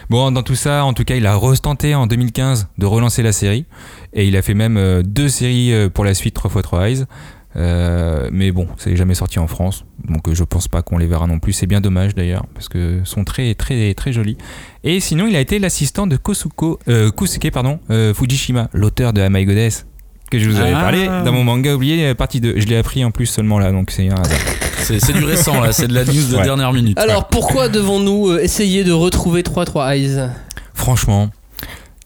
Bon, dans tout ça, en tout cas, il a restenté en 2015 de relancer la série et il a fait même euh, deux séries euh, pour la suite 3x3 Eyes. Euh, mais bon, c'est jamais sorti en France, donc je pense pas qu'on les verra non plus. C'est bien dommage d'ailleurs, parce que son trait est très très joli. Et sinon, il a été l'assistant de Kosuko, euh, Kusuke pardon, euh, Fujishima, l'auteur de Amai Goddess, que je vous avais Ah. parlé dans mon manga oublié, partie 2. Je l'ai appris en plus seulement là, donc c'est un hasard. C'est c'est du récent là, c'est de la news de Ouais. dernière minute. Alors pourquoi devons-nous essayer de retrouver 3-3 Eyes? Franchement,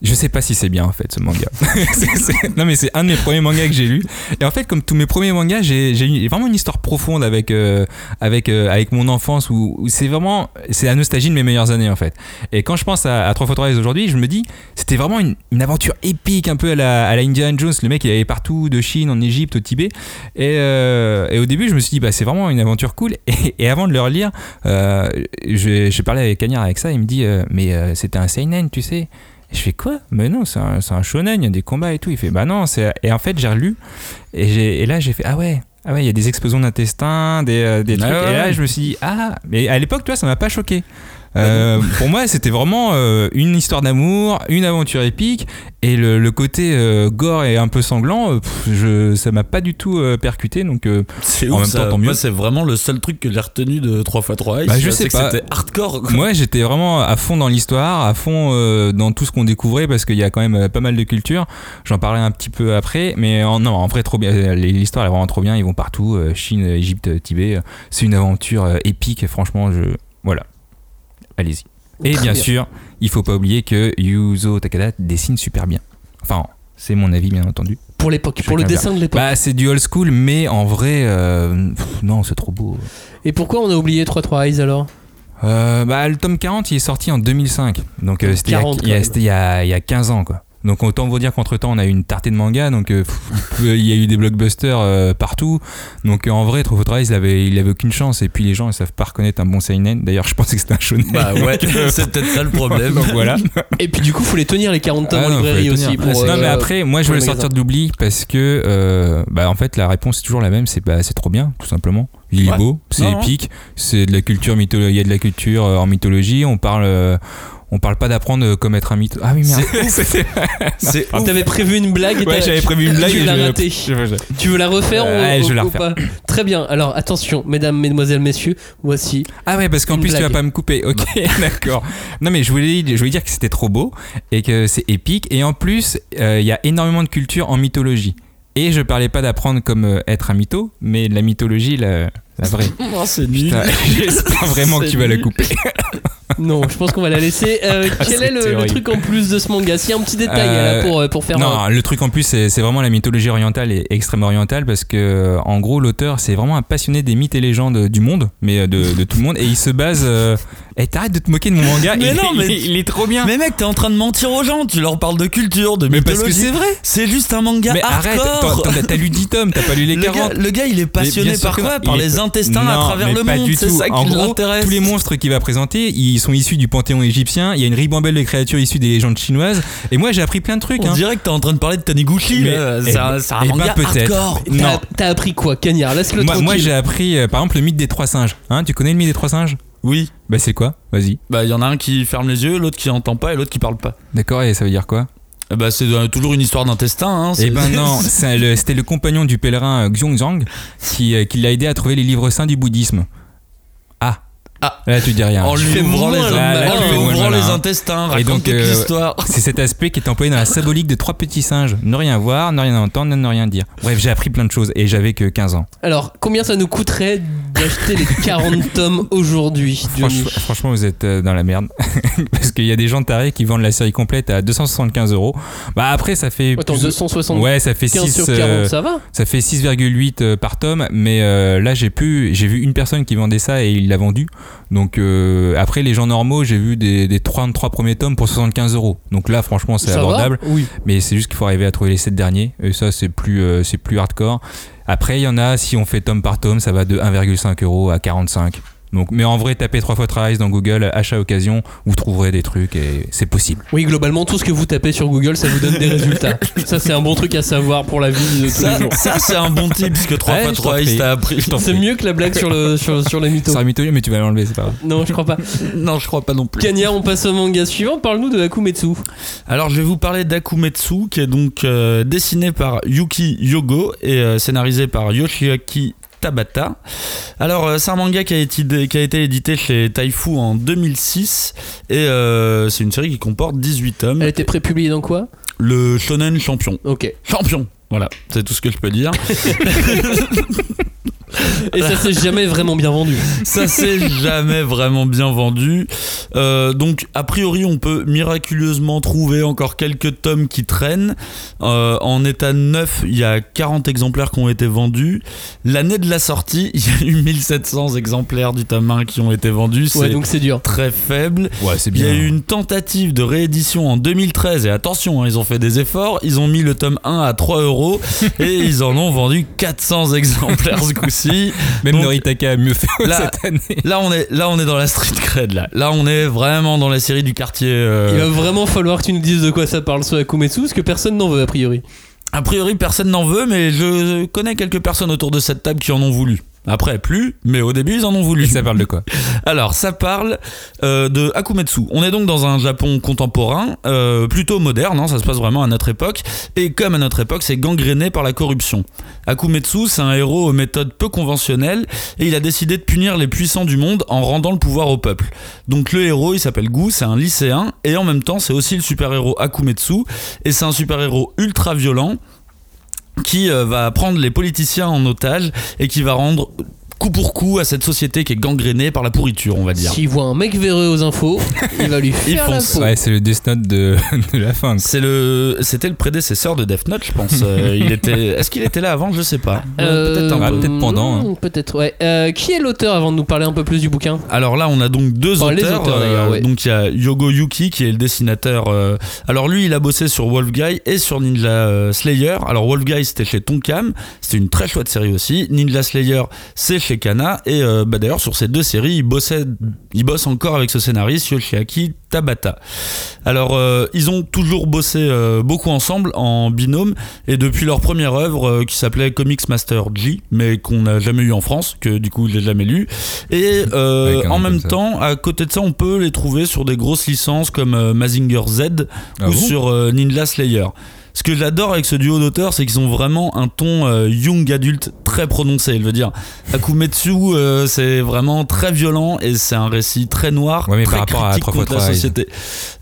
je sais pas si c'est bien en fait ce manga. Non mais c'est un de mes premiers mangas que j'ai lu. Et en fait, comme tous mes premiers mangas, j'ai j'ai vraiment une histoire profonde avec euh, avec euh, avec mon enfance où, c'est vraiment c'est la nostalgie de mes meilleures années en fait. Et quand je pense à, à 3 x 3 aujourd'hui, je me dis c'était vraiment une, une aventure épique un peu à la, à Indiana Jones. Le mec il allait partout de Chine, en Égypte, au Tibet. Et, euh, et au début, je me suis dit bah c'est vraiment une aventure cool. Et, avant de le relire, je parlais avec Cagnard avec ça. Il me dit mais c'était un seinen, tu sais. Et je fais quoi? Mais non, c'est un, un shonen, il y a des combats et tout. Il fait bah non, c'est. Et en fait, j'ai relu et, et là j'ai fait ah ouais. Ah ouais, il y a des explosions d'intestin, des, euh, des Ah trucs. ouais. Et là, je me suis dit, ah, mais à l'époque, tu vois, ça m'a pas choqué. Euh, pour moi, c'était vraiment euh, une histoire d'amour, une aventure épique, et le, le côté euh, gore et un peu sanglant, pff, je, ça m'a pas du tout percuté. Donc, C'est En ouf, même ça. temps, tant mieux. Moi, c'est vraiment le seul truc que j'ai retenu de 3x3 Ice. Bah, je sais pas. C'était hardcore. quoi. Moi, j'étais vraiment à fond dans l'histoire, à fond dans tout ce qu'on découvrait parce qu'il y a quand même pas mal de culture. J'en parlerai un petit peu après, mais en, non, en vrai, trop bien. L'histoire est vraiment trop bien. Ils vont partout, Chine, Égypte, Tibet. C'est une aventure épique. Franchement, je voilà. Allez-y. Et bien, bien. sûr, il faut pas oublier que Yuzo Takada dessine super bien. Enfin, c'est mon avis, bien entendu. Pour l'époque, pour le dessin de l'époque. Bah, c'est du old school, mais en vrai, euh, pff, non, c'est trop beau. Et pourquoi on a oublié 3-3 Eyes alors? Euh, bah, le tome 40, il est sorti en 2005. Donc, euh, c'était il y a- 40, il y, a- quand c'était il y a, il y a 15 ans, quoi. Donc, autant vous dire qu'entre temps, on a eu une tartée de manga. Donc, euh, il y a eu des blockbusters euh, partout. Donc, euh, en vrai, Trop il avait, il avait aucune chance. Et puis, les gens, ils savent pas reconnaître un bon seinen. D'ailleurs, je pensais que c'était un shonen. Bah ouais, euh, c'est peut-être ça le problème. donc, voilà. Et puis du coup, faut les tenir les 40 tomes Ah en librairie aussi. Pour, non, euh, mais après, moi, je veux le sortir de l'oubli parce que, euh, bah, en fait, la réponse est toujours la même. C'est bah, c'est trop bien, tout simplement. Il est Ouais. beau, c'est épique, c'est de la culture mythologie. Il y a de la culture euh, en mythologie. On parle, euh, On parle pas d'apprendre euh, comme être un mytho. Ah oui, merde. C'est T'avais prévu une blague et Ouais, j'avais prévu une blague. Tu et l'as je- ratée. Tu veux la refaire Ouais, ou, je vais la ou refaire. pas Très bien. Alors attention, mesdames, mesdemoiselles, messieurs, voici. Ah ouais, parce qu'en plus tu vas pas me couper. Ok, d'accord. Non mais je voulais, je voulais dire que c'était trop beau et que c'est épique. Et en plus, euh, il y a énormément de culture en mythologie. Et je parlais pas d'apprendre comme euh, être un mytho, mais de la mythologie, la, la vraie. Oh, c'est nul. Putain, J'espère vraiment que tu vas la couper. Non, je pense qu'on va la laisser. Euh, quel est le, le truc en plus de ce manga S'il y a un petit détail Euh, là pour, euh, pour faire. Non, un- le truc en plus, c'est vraiment la mythologie orientale et extrême orientale parce que, euh, en gros, l'auteur, c'est vraiment un passionné des mythes et légendes du monde, mais euh, de, de tout le monde, et il se base. euh, Eh, t'arrêtes de te moquer de mon manga, Mais il, non, mais- il- il est trop bien. Mais mec, t'es en train de mentir aux gens. Tu leur parles de culture, de Mais parce mythologie. que c'est vrai. C'est juste un manga Mais arrête, hardcore. t'as- t'as t'as lu 10 tomes, t'as pas lu les le, 40. gars, le gars, il est passionné par quoi. Par Il les intestins à travers le monde. C'est ça qui l'intéresse. tous les monstres qu'il va présenter, ils sont issus du panthéon égyptien. Il y a une ribambelle de créatures issues des légendes chinoises. Et moi, j'ai appris plein de trucs. On hein. dirait que t'es en train de parler de Taniguchi. Eh C'est un, ben- un eh ben, manga hardcore. T'as non. t'as appris quoi, Cagnard? Laisse-le Moi, moi, j'ai appris, euh, par exemple, le mythe des trois singes. Hein, tu connais le mythe des trois singes? Oui. Bah, c'est quoi? Vas-y. Bah, il y en a un qui ferme les yeux, l'autre qui entend pas et l'autre qui parle pas. D'accord, et ça veut dire quoi? Eh Bah, c'est euh, toujours une histoire d'intestin. Hein. Eh ben non, le- c'était le compagnon du pèlerin euh, Xiongzhang qui, euh, qui l'a aidé à trouver les livres saints du bouddhisme. Ah. Là, tu dis rien. En lui fais ouvrant, les, les intestins, Et raconte donc, toute euh, l'histoire. C'est cet aspect qui est employé dans la symbolique de trois petits singes. Ne rien voir, ne rien entendre, ne rien dire. Bref, j'ai appris plein de choses et j'avais que 15 ans. Alors, combien ça nous coûterait d'acheter les 40 tomes aujourd'hui, Franch- franchement, vous êtes euh, dans la merde. Parce qu'il y a des gens tarés qui vendent la série complète à 275 euros. Bah après, ça fait. Attends, plus- 275 Ouais, ça fait 6, sur 40, euh, ça va ça fait 6,8 euh, par tome. Mais euh, là, j'ai pu. J'ai vu une personne qui vendait ça et il l'a vendu. Donc euh, après, les gens normaux, j'ai vu des, des 33 premiers tomes pour 75 euros. Donc là, franchement, c'est va abordable. Oui. mais c'est juste qu'il faut arriver à trouver les 7 derniers et ça c'est plus euh, c'est plus hardcore après il y en a si on fait tome par tome ça va de 1,5 euros à 45 donc mais en vrai tapez trois fois Trice dans Google achat occasion vous trouverez des trucs et c'est possible Oui, globalement, tout ce que vous tapez sur Google, ça vous donne des résultats. Ça, c'est un bon truc à savoir pour la vie de tous les jours. ça, c'est un bon type, parce que 3 Ouais, fois t'en 3 prie. t'as appris. C'est mieux que la blague sur, le, sur, sur les mythos. c'est un mythologie mais tu vas l'enlever c'est pas grave Non, je crois pas. Non, je crois pas non plus. Cagnard, on passe au manga suivant. Parle-nous de Akumetsu. Alors, je vais vous parler d'Akumetsu, qui est donc euh, dessiné par Yuki Yogo et euh, scénarisé par Yoshiaki Tabata. Alors, euh, c'est un manga qui a, été, qui a été édité chez Taifu en 2006 et euh, c'est une série qui comporte 18 tomes. Elle était prépubliée dans quoi? Le Shonen Champion. Ok. Champion Voilà, c'est tout ce que je peux dire. Et ça s'est jamais vraiment bien vendu. Ça s'est jamais vraiment bien vendu. Euh, donc, a priori, on peut miraculeusement trouver encore quelques tomes qui traînent. Euh, en état neuf, il y a 40 exemplaires qui ont été vendus. L'année de la sortie, il y a eu 1700 exemplaires du tome 1 qui ont été vendus. C'est Ouais, donc c'est dur. très faible. ouais c'est Il y bien a eu une tentative de réédition en 2013 et attention, hein, ils ont fait des efforts. Ils ont mis le tome 1 à 3 euros et ils en ont vendu 400 exemplaires ce coup-ci. même Noritaka a mieux fait là- cette année Là on est là on est dans la street cred là. Là on est vraiment dans la série du quartier. euh, Il va vraiment falloir que tu nous dises de quoi ça parle ce Akumetsu, parce que personne n'en veut a priori. A priori personne n'en veut, mais je connais quelques personnes autour de cette table qui en ont voulu. Après plus, mais au début ils en ont voulu. et ça parle de quoi Alors, ça parle euh, de Akumetsu. On est donc dans un Japon contemporain, euh, plutôt moderne, hein, ça se passe vraiment à notre époque. Et comme à notre époque, c'est gangréné par la corruption. Akumetsu, c'est un héros aux méthodes peu conventionnelles et il a décidé de punir les puissants du monde en rendant le pouvoir au peuple. Donc le héros, il s'appelle Gu, c'est un lycéen et en même temps, c'est aussi le super-héros Akumetsu et c'est un super-héros ultra violent qui euh, va prendre les politiciens en otage et qui va rendre coup pour coup à cette société qui est gangrénée par la pourriture, on va dire. S'il voit un mec véreux aux infos, il va lui faire peau. ouais c'est le Death Note de, de la fin. C'est le, c'était le prédécesseur de Death Note, je pense. Euh, il était, est-ce qu'il était là avant? Je sais pas. Euh, Peut-être un Ah, peu. peut-être pendant, hein. Peut-être, ouais. Euh, qui est l'auteur avant de nous parler un peu plus du bouquin? Alors là, on a donc deux Enfin, les auteurs. auteurs, euh, ouais. Donc il y a Yogo Yuki qui est le dessinateur. euh, alors lui, il a bossé sur Wolf Guy et sur Ninja Slayer. Alors Wolf Guy, c'était chez Tonkam. C'était une très chouette série aussi. Ninja Slayer, c'est chez Kana. Et euh, bah, d'ailleurs, sur ces deux séries, il, bossait, il bosse encore avec ce scénariste, Yoshiaki Tabata. Alors, euh, ils ont toujours bossé euh, beaucoup ensemble en binôme. Et depuis leur première œuvre, qui s'appelait Comics Master G, mais qu'on n'a jamais eu en France, que du coup, je l'ai jamais lu. Et en même temps, à côté de ça, on peut les trouver sur des grosses licences comme Mazinger Z Ah ou bon? sur Ninja Slayer. Ce que j'adore avec ce duo d'auteurs, c'est qu'ils ont vraiment un ton euh, young adulte très prononcé. Je veux dire, Akumetsu, euh, c'est vraiment très violent et c'est un récit très noir, Ouais, mais très par rapport à critique 3x3 contre la société.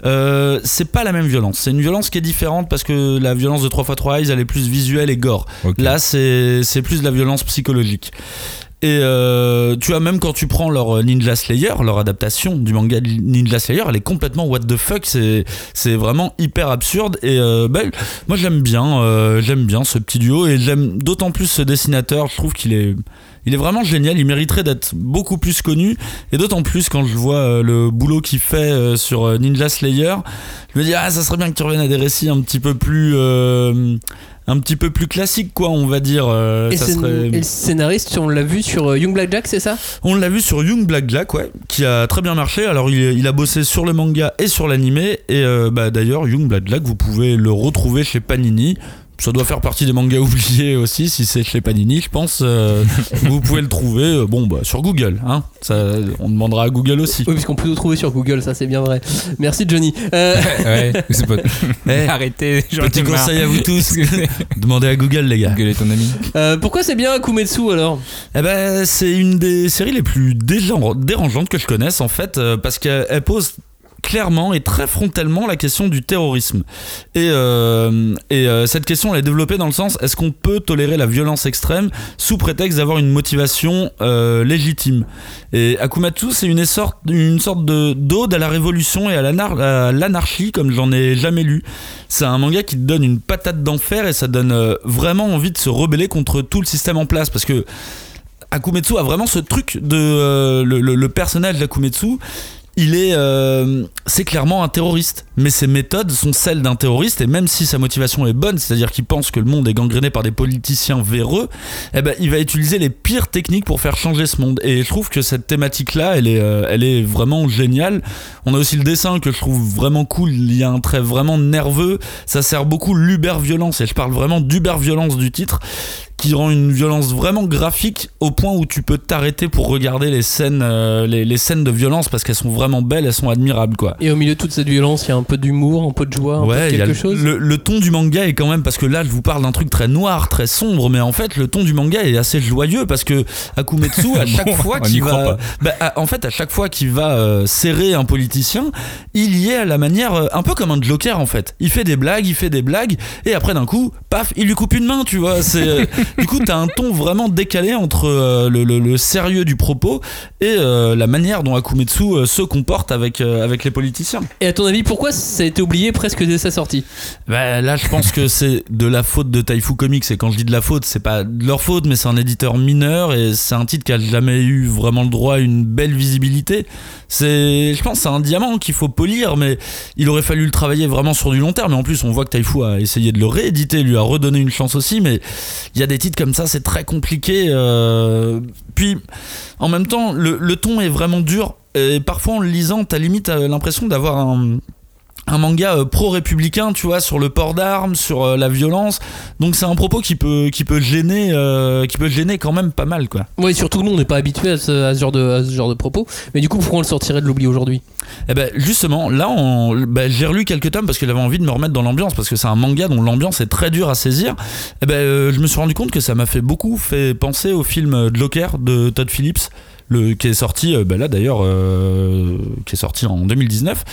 Euh, c'est pas la même violence. C'est une violence qui est différente parce que la violence de 3x3 Eyes, elle est plus visuelle et gore. Ok. Là, c'est c'est plus de la violence psychologique. Et euh, tu vois, même quand tu prends leur Ninja Slayer, leur adaptation du manga Ninja Slayer, elle est complètement what the fuck. C'est c'est vraiment hyper absurde. Et euh, bah, moi, j'aime bien, euh, j'aime bien ce petit duo. Et j'aime d'autant plus ce dessinateur. Je trouve qu'il est. Il est vraiment génial, il mériterait d'être beaucoup plus connu, et d'autant plus quand je vois euh, le boulot qu'il fait euh, sur euh, Ninja Slayer, je me dis ah ça serait bien que tu reviennes à des récits un petit peu plus euh, un petit peu plus classiques quoi, on va dire. euh, Et, ça scén- serait- et le scénariste, on l'a vu sur Young Black Jack, c'est ça? On l'a vu sur Young Black Jack, ouais, qui a très bien marché. Alors il, il a bossé sur le manga et sur l'animé, et euh, bah, d'ailleurs Young Black Jack, vous pouvez le retrouver chez Panini. Ça doit faire partie des mangas oubliés aussi, si c'est chez Panini, je pense. euh, vous pouvez le trouver, euh, bon, bah, sur Google, hein. Ça, on demandera à Google aussi. Oui, puisqu'on peut le trouver sur Google, ça c'est bien vrai. Merci Johnny. Euh, ouais, c'est pas. Eh, Arrêtez, Petit conseil à vous tous. Demandez à Google, les gars. Google est ton ami. euh, pourquoi c'est bien Akumetsu alors? Eh ben, c'est une des séries les plus dérangeantes que je connaisse en fait, parce qu'elle elle pose clairement et très frontalement la question du terrorisme. Et, euh, et euh, cette question elle est développée dans le sens est-ce qu'on peut tolérer la violence extrême sous prétexte d'avoir une motivation euh, légitime? Et Akumatsu c'est une sorte, une sorte de d'ode à la révolution et à l'anar- à l'anarchie comme j'en ai jamais lu. C'est un manga qui te donne une patate d'enfer et ça donne vraiment envie de se rebeller contre tout le système en place parce que Akumetsu a vraiment ce truc de le, le- le personnage d'Akumetsu. Il est, euh, c'est clairement un terroriste, mais ses méthodes sont celles d'un terroriste et même si sa motivation est bonne, c'est-à-dire qu'il pense que le monde est gangréné par des politiciens véreux, eh ben il va utiliser les pires techniques pour faire changer ce monde. Et je trouve que cette thématique-là, elle est, euh, elle est vraiment géniale. On a aussi le dessin que je trouve vraiment cool. Il y a un trait vraiment nerveux. Ça sert beaucoup l'uber-violence et je parle vraiment d'uber-violence du titre qui rend une violence vraiment graphique au point où tu peux t'arrêter pour regarder les scènes, euh, les, les scènes de violence parce qu'elles sont vraiment belles, elles sont admirables quoi. Et au milieu de toute cette violence, il y a un peu d'humour, un peu de joie, un peu de quelque le, chose. le, le ton du manga est quand même parce que là je vous parle d'un truc très noir, très sombre, mais en fait le ton du manga est assez joyeux parce que Akumetsu à chaque Bon, fois qu'il va, bah, à- en fait à chaque fois qu'il va euh, serrer un politicien, il y est à la manière euh, un peu comme un Joker en fait. Il fait des blagues, il fait des blagues et après d'un coup, paf, il lui coupe une main, tu vois. C'est euh, du coup t'as un ton vraiment décalé entre euh, le, le- le sérieux du propos et euh, la manière dont Akumetsu euh, se comporte avec euh, avec les politiciens. Et à ton avis, pourquoi ça a été oublié presque dès sa sortie? Bah, là, je pense que c'est de la faute de Taifu Comics. Et quand je dis de la faute, c'est pas de leur faute, mais c'est un éditeur mineur et c'est un titre qui a jamais eu vraiment le droit à une belle visibilité. C'est, je pense, que c'est un diamant qu'il faut polir, mais il aurait fallu le travailler vraiment sur du long terme. Et en plus, on voit que Taifu a essayé de le rééditer, lui a redonné une chance aussi, mais il y a des titres comme ça, c'est très compliqué. euh. Puis, en même temps, le, le ton est vraiment dur. Et parfois, en le lisant, t'as limite euh, l'impression d'avoir un un manga euh, pro-républicain, tu vois, sur le port d'armes, sur euh, la violence. Donc c'est un propos qui peut, qui peut gêner, euh, qui peut gêner quand même pas mal, quoi. Oui, surtout nous, on n'est pas habitué à ce, à ce genre de, à ce genre de propos. Mais du coup, pourquoi on le sortirait de l'oubli aujourd'hui? Et ben justement, là, on, bah, j'ai relu quelques tomes parce que j'avais envie de me remettre dans l'ambiance parce que c'est un manga dont l'ambiance est très dure à saisir. Et ben je me suis rendu compte que ça m'a fait beaucoup fait penser au film Joker de Todd Phillips. Le, qui est sorti euh, bah là d'ailleurs euh, qui est sorti en 2019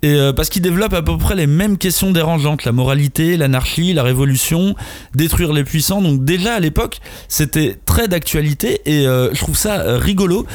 et euh, parce qu'il développe à peu près les mêmes questions dérangeantes. La moralité l'anarchie la révolution détruire les puissants. Donc déjà à l'époque c'était très d'actualité. Et je trouve ça rigolo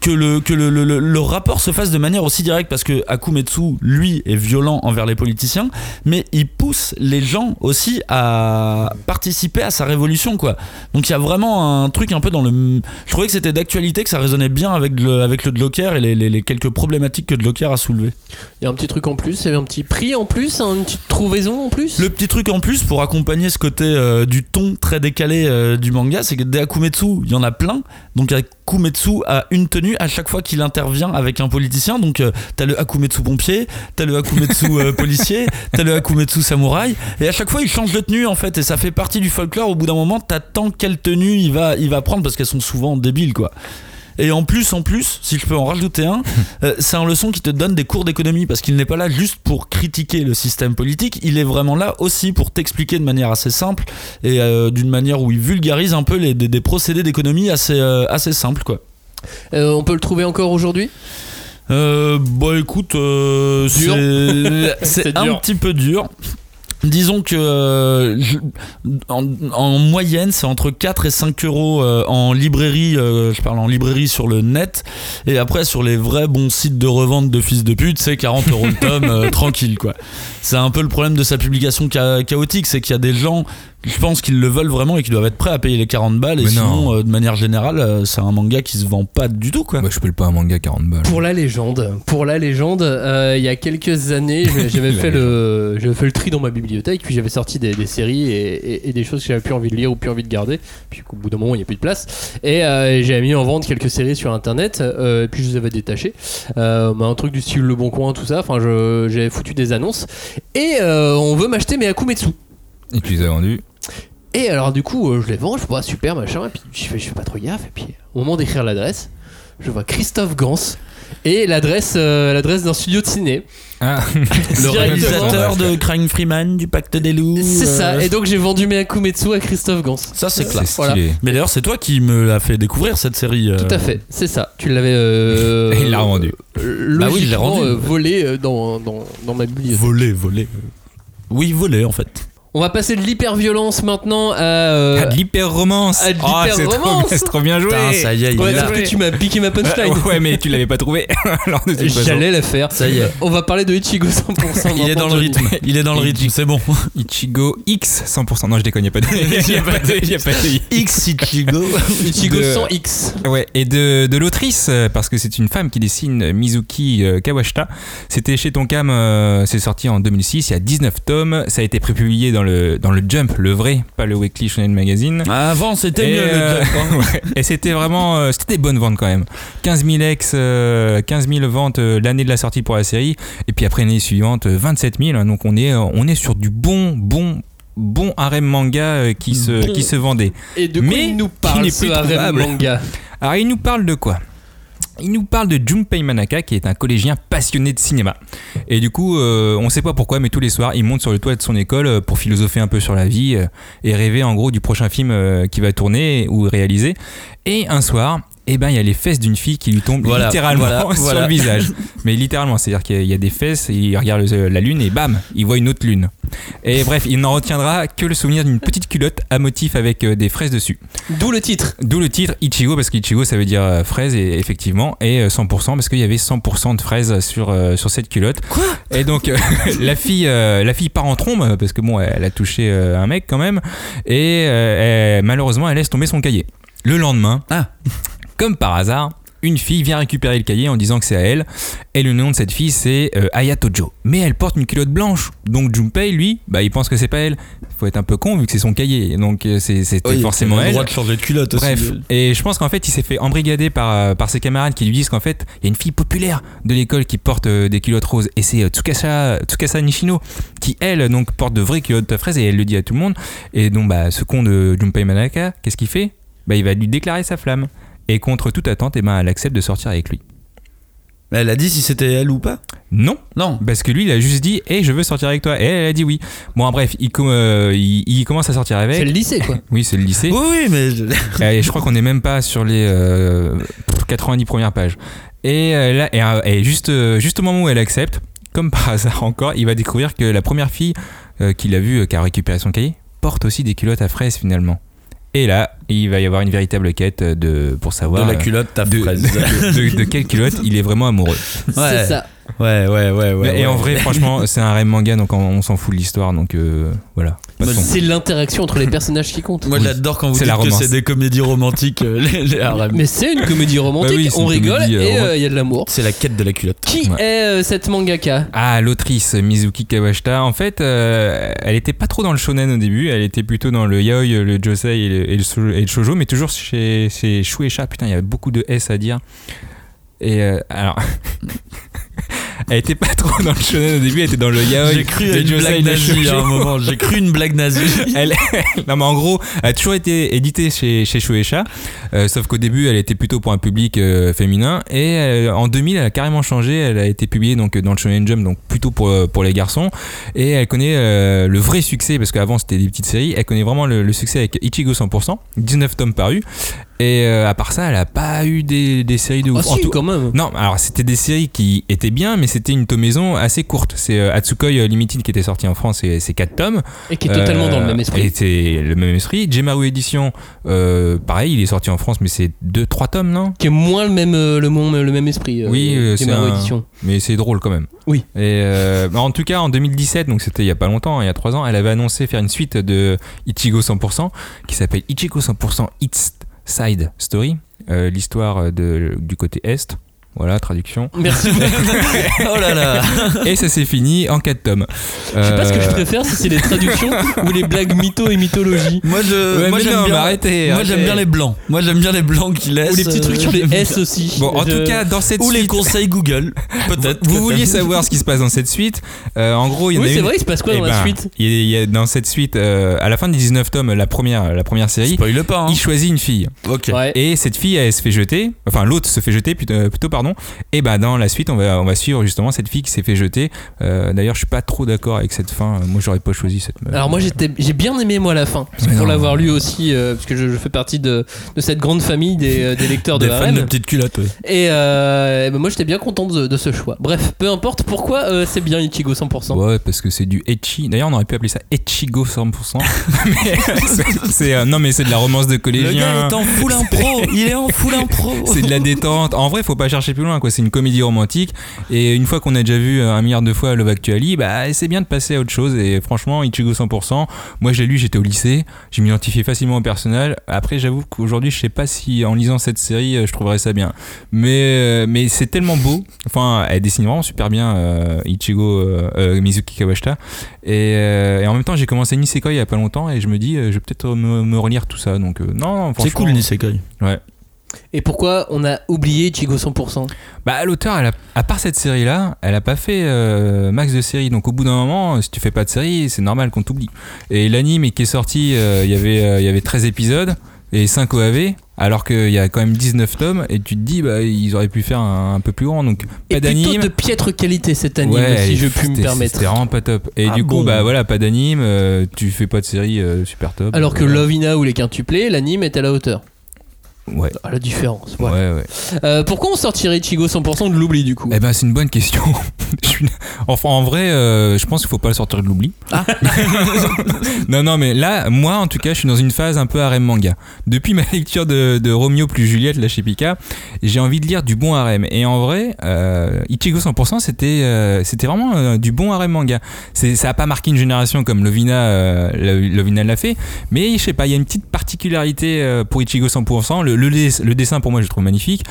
que le que le, le, le- rapport se fasse de manière aussi directe parce que Akumetsu lui est violent envers les politiciens mais il pousse les gens aussi à participer à sa révolution quoi donc il y a vraiment un truc un peu dans le je trouvais que c'était d'actualité que ça résonnait bien avec le avec le Dlocker et les, les, les quelques problématiques que Dlocker a soulevées Il y a un petit truc en plus, il y avait un petit prix en plus, hein, une petite trouvaison en plus? Le petit truc en plus pour accompagner ce côté euh, du ton très décalé euh, du manga, c'est que des Akumetsu, il y en a plein. Donc Akumetsu a une tenue à chaque fois qu'il intervient avec un politicien. Donc euh, t'as le Akumetsu pompier, t'as le Akumetsu euh, policier, t'as le Akumetsu samouraï. Et à chaque fois il change de tenue en fait. Et ça fait partie du folklore. Au bout d'un moment, t'attends quelle tenue il va, il va prendre parce qu'elles sont souvent débiles quoi. Et en plus, en plus, si je peux en rajouter un, euh, c'est un leçon qui te donne des cours d'économie parce qu'il n'est pas là juste pour critiquer le système politique, il est vraiment là aussi pour t'expliquer de manière assez simple et euh, d'une manière où il vulgarise un peu les, des, des procédés d'économie assez, euh, assez simples quoi. Euh, on peut le trouver encore aujourd'hui? Euh, bah écoute, euh, c'est un dur. petit peu dur. Disons que euh, en, en moyenne, c'est entre 4 et 5 euros euh, en librairie, euh, je parle en librairie sur le net, et après sur les vrais bons sites de revente de fils de pute, c'est 40 euros le tome, tranquille quoi. C'est un peu le problème de sa publication cha- chaotique, c'est qu'il y a des gens, je pense qu'ils le veulent vraiment et qui doivent être prêts à payer les 40 balles, et Mais sinon, non. euh, de manière générale, euh, c'est un manga qui se vend pas du tout quoi. Bah, je peux pas un manga 40 balles. Pour la légende, pour la légende, euh, il y a quelques années, j'avais fait le, j'avais fait le tri dans ma bibliothèque, puis j'avais sorti des, des séries et, et- et des choses que j'avais plus envie de lire ou plus envie de garder, puis qu'au bout d'un moment il n'y a plus de place. Et euh, j'avais mis en vente quelques séries sur internet, euh, et puis je les avais détachées. Euh, bah, un truc du style Le Bon Coin, tout ça. Enfin, j'avais foutu des annonces. Et euh, on veut m'acheter mes Akumetsu. Et tu les as vendus. Et alors du coup, euh, je les vends, je vois super machin, et puis je fais, je fais pas trop gaffe, et puis au moment d'écrire l'adresse, je vois Christophe Gans et l'adresse, euh, l'adresse d'un studio de ciné. Ah, Le réalisateur de Crying Freeman, du Pacte des loups. C'est ça, euh, et donc j'ai vendu mes Akumetsu à Christophe Gans. Ça, c'est classe. stylé. Mais d'ailleurs, c'est toi qui me l'as fait découvrir cette série. euh, Tout à fait, c'est ça. Tu l'avais. Euh, Et il l'a revendu. euh, Bah oui, il l'a logiquement, rendu. euh, volé euh, dans, dans, dans ma bibliothèque. Volé, volé. Oui, volé en fait. On va passer de l'hyperviolence maintenant à. euh, Ah, de l'hyper-romance. Ah, de Ah, c'est trop, l'hyper-romance. bien- c'est trop bien joué. Putain, ça y est, il ouais, est que tu m'as piqué ma punchline. Euh, ouais, mais tu l'avais pas trouvé. Alors, de toute façon. J'allais la faire. Ça y est. On va parler de Ichigo 100%. Il est dans le rythme. Il est dans le rythme, c'est bon. Ichigo X 100%. Non, je déconne, il n'y a pas de. Il a pas X Ichigo. Ichigo de- 100X. Ouais, et de, de l'autrice, parce que c'est une femme qui dessine Mizuki euh, Kawashita. C'était chez Tonkam, euh, c'est sorti en 2006, il y a 19 tomes. Ça a été prépublié dans le, dans le Jump, le vrai, pas le Weekly Shonen Magazine. Avant, c'était Et, mieux euh, le Jump, hein. ouais. Et c'était vraiment. euh, c'était des bonnes ventes quand même. 15 000 ex, euh, 15 000 ventes euh, l'année de la sortie pour la série. Et puis après, l'année suivante, euh, 27 000. hein. donc on est, euh, on est sur du bon, bon, bon harem manga euh, qui, se, Bon. qui se vendait. Et de quoi Mais il nous qui parle n'est ce harem manga? Alors, il nous parle de quoi? Il nous parle de Junpei Manaka, qui est un collégien passionné de cinéma. Et du coup, euh, on sait pas pourquoi, mais tous les soirs, il monte sur le toit de son école euh, pour philosopher un peu sur la vie euh, et rêver en gros du prochain film euh, qu'il va tourner ou réaliser. Et un soir, eh ben, il y a les fesses d'une fille qui lui tombent Voilà, littéralement voilà, sur voilà. le visage. Mais littéralement, c'est-à-dire qu'il y a- il y a des fesses, et il regarde le- la lune et bam, il voit une autre lune. Et bref, il n'en retiendra que le souvenir d'une petite culotte à motif avec euh, des fraises dessus. D'où le titre. D'où le titre Ichigo, parce qu'Ichigo ça veut dire euh, fraise, et, effectivement, et euh, 100%, parce qu'il y avait 100% de fraises sur, euh, sur cette culotte. Quoi? Et donc, euh, la, fille, euh, la fille part en trombe, parce que bon, elle a touché euh, un mec quand même, et euh, elle- malheureusement, elle laisse tomber son cahier. Le lendemain, Ah. Comme par hasard, une fille vient récupérer le cahier en disant que c'est à elle, et le nom de cette fille c'est euh, Ayatojo. Mais elle porte une culotte blanche, donc Junpei, lui, bah, il pense que c'est pas elle. Faut être un peu con vu que c'est son cahier, donc euh, c'est- c'était Oui, forcément il a le elle. droit de changer de culotte aussi. Bref, et je pense qu'en fait, il s'est fait embrigader par, euh, par ses camarades qui lui disent qu'en fait, il y a une fille populaire de l'école qui porte euh, des culottes roses. Et c'est euh, Tsukasa, Tsukasa Nishino qui, elle, donc, porte de vraies culottes fraises et elle le dit à tout le monde. Et donc, bah, ce con de Junpei Manaka, qu'est-ce qu'il fait? Bah, Il va lui déclarer sa flamme. Et contre toute attente, eh ben, elle accepte de sortir avec lui. Elle a dit si c'était elle ou pas? Non, Non. parce que lui, il a juste dit Hé, je veux sortir avec toi. Et elle a dit oui. Bon, bref, il, com- euh, il, il commence à sortir avec. C'est le lycée, quoi. Oui, c'est le lycée. Oui, oui, mais. je- Et je crois qu'on n'est même pas sur les euh, 90 premières pages. Et euh, là, et, euh, et juste, juste au moment où elle accepte, comme par hasard encore, il va découvrir que la première fille euh, qu'il a vue, euh, qui a récupéré son cahier, porte aussi des culottes à fraises finalement. Et là, il va y avoir une véritable quête de, pour savoir De la euh, culotte, ta de, fraise. de- de- de quelle culotte il est vraiment amoureux. C'est ça. Ouais, ouais, ouais, ouais. Et ouais. en vrai, franchement, c'est un rêve manga, donc on, on s'en fout de l'histoire, donc euh, voilà. C'est l'interaction entre les personnages qui compte. Moi, j'adore quand vous C'est dites la que c'est des comédies romantiques, euh, les, les harems. Mais c'est une comédie romantique, Bah oui, on rigole comédie, euh, et il y a de l'amour. C'est la quête de la culotte. Qui Ouais. est euh, cette mangaka? Ah, l'autrice Mizuki Kawashita, en fait, euh, elle était pas trop dans le shonen au début, elle était plutôt dans le yaoi, le josei et le, et le, sho- et le shoujo, mais toujours chez, chez Shueisha. Putain, il y a beaucoup de S à dire. Et euh, alors. elle était pas trop dans le shonen au début, elle était dans le yaoi. J'ai cru une josei, blague nazie à un moment. J'ai cru une blague nazie. Elle, non mais en gros, elle a toujours été éditée chez, chez Shueisha, euh, sauf qu'au début elle était plutôt pour un public euh, féminin et euh, en 2000 elle a carrément changé, elle a été publiée donc dans le Shonen Jump donc plutôt pour, pour les garçons et elle connaît le vrai succès parce qu'avant c'était des petites séries, elle connaît vraiment le, le succès avec Ichigo 100%, 19 tomes parus et euh, à part ça elle a pas eu des, des séries de Ah ouf. En si, tout- quand même. non, alors c'était des séries qui étaient bien, mais c'était une tomaison assez courte. C'est euh, Atsukoi Limited qui était sorti en France, et c'est 4 tomes. Et qui est totalement Euh, dans le même Et esprit. c'est le même esprit. Gemaru Edition, euh, pareil, il est sorti en France, mais c'est 2-3 tomes, non? Qui est moins le même, euh, le, mon- le même esprit. euh, Oui, euh, c'est Edition. Mais c'est drôle quand même. Oui. Et euh, bah, en tout cas, en 2017, donc c'était il y a pas longtemps, il y a 3 ans, elle avait annoncé faire une suite de Ichigo 100% qui s'appelle Ichigo 100% It's Side Story, euh, l'histoire du côté Est. Voilà, traduction. Merci. Oh là là. Et ça s'est fini en 4 tomes. Je sais pas ce que je Euh, préfère, si c'est les traductions ou les blagues mytho et mythologie. Moi, je, Ouais, moi j'aime bien. arrêtez, moi, j'aime bien les blancs. Moi, j'aime bien les blancs qui laissent. Ou les petits trucs sur les euh, S aussi. Bon, en Je- tout cas, dans cette Ou les suite, conseils Google. Peut-être. vous vouliez savoir ce qui se passe dans cette suite. Euh, en gros, il y en Oui, a c'est une- vrai, il se passe quoi Eh dans la ben, suite il y a- il y a dans cette suite, euh, à la fin des 19 tomes, la première, la première série, Spoil pas, hein. il choisit une fille. Ok. Ouais. Et cette fille, elle se fait jeter. Enfin, l'autre se fait jeter plutôt, plutôt, pardon. Et bah, dans la suite, on va, on va suivre justement cette fille qui s'est fait jeter. Euh, D'ailleurs, je suis pas trop d'accord avec cette fin. Moi, j'aurais pas choisi cette. Alors moi j'étais, j'ai bien aimé moi la fin, parce que Mais pour l'avoir lu aussi, euh, parce que je, je fais partie de, de cette grande famille des, euh, des lecteurs de Des fans de petites culottes, ouais. Et euh, ben moi j'étais bien content de, de ce choix. Bref, peu importe pourquoi euh, c'est bien Ichigo 100%. Ouais, parce que c'est du Echi. D'ailleurs, on aurait pu appeler ça Echigo 100%. mais c'est- euh, non, mais c'est de la romance de Le collégien. gars est en full impro. Il est en full impro. c'est de la détente. En vrai, faut pas chercher plus loin. quoi. C'est une comédie romantique. Et une fois qu'on a déjà vu un milliard de fois Love Actually, bah, c'est bien de passer à autre chose. Et franchement, Ichigo 100%. Moi, je l'ai lu, j'étais au lycée. Je m'identifiais facilement au personnage. Après, j'avoue qu'aujourd'hui, je sais pas si en lisant cette série, euh, je trouverais ça bien. Mais, euh, mais c'est tellement beau. Enfin, elle dessine vraiment super bien euh, Ichigo euh, euh, Mizuki Kawashita. Et, euh, et en même temps, j'ai commencé Nisekoi il y a pas longtemps. Et je me dis, euh, je vais peut-être me, me relire tout ça. Donc, euh, non, non, C'est cool, Nisekoi. Ouais. Et pourquoi on a oublié Ichigo 100% Bah l'auteur, elle a- à part cette série-là, elle a pas fait euh, max de séries. Donc au bout d'un moment, si tu fais pas de série, c'est normal qu'on t'oublie. Et l'anime qui est sorti, euh, il y avait, euh, il y avait 13 épisodes et 5 OAV, alors qu'il y a quand même 19 tomes. Et tu te dis, bah ils auraient pu faire un, un peu plus grand. Donc pas d'anime. de piètre qualité cet anime, Ouais, si je puis me permettre. C'était vraiment pas top. Et Ah du coup, bah voilà, pas d'anime, euh, tu fais pas de série euh, super top. Alors que Voilà. Lovina ou les quintuplés, l'anime est à la hauteur. Ouais. Ah, la différence. Ouais, voilà. ouais. Euh, pourquoi on sortirait Ichigo 100% de l'oubli du coup? Eh ben, c'est une bonne question. Je suis- enfin, en vrai, euh, je pense qu'il faut pas le sortir de l'oubli. Ah. non, non, mais là, moi, en tout cas, je suis dans une phase un peu harem manga. Depuis ma lecture de, de Romeo plus Juliette, là, chez Pika, j'ai envie de lire du bon harem. Et en vrai, euh, Ichigo 100%, c'était euh, c'était vraiment du bon harem manga. C'est- Ça a pas marqué une génération comme Lovina, Lo- Lovina l'a fait, mais je sais pas, il y a une petite particularité pour Ichigo 100%. Le, le, le dessin, pour moi, je le trouve magnifique.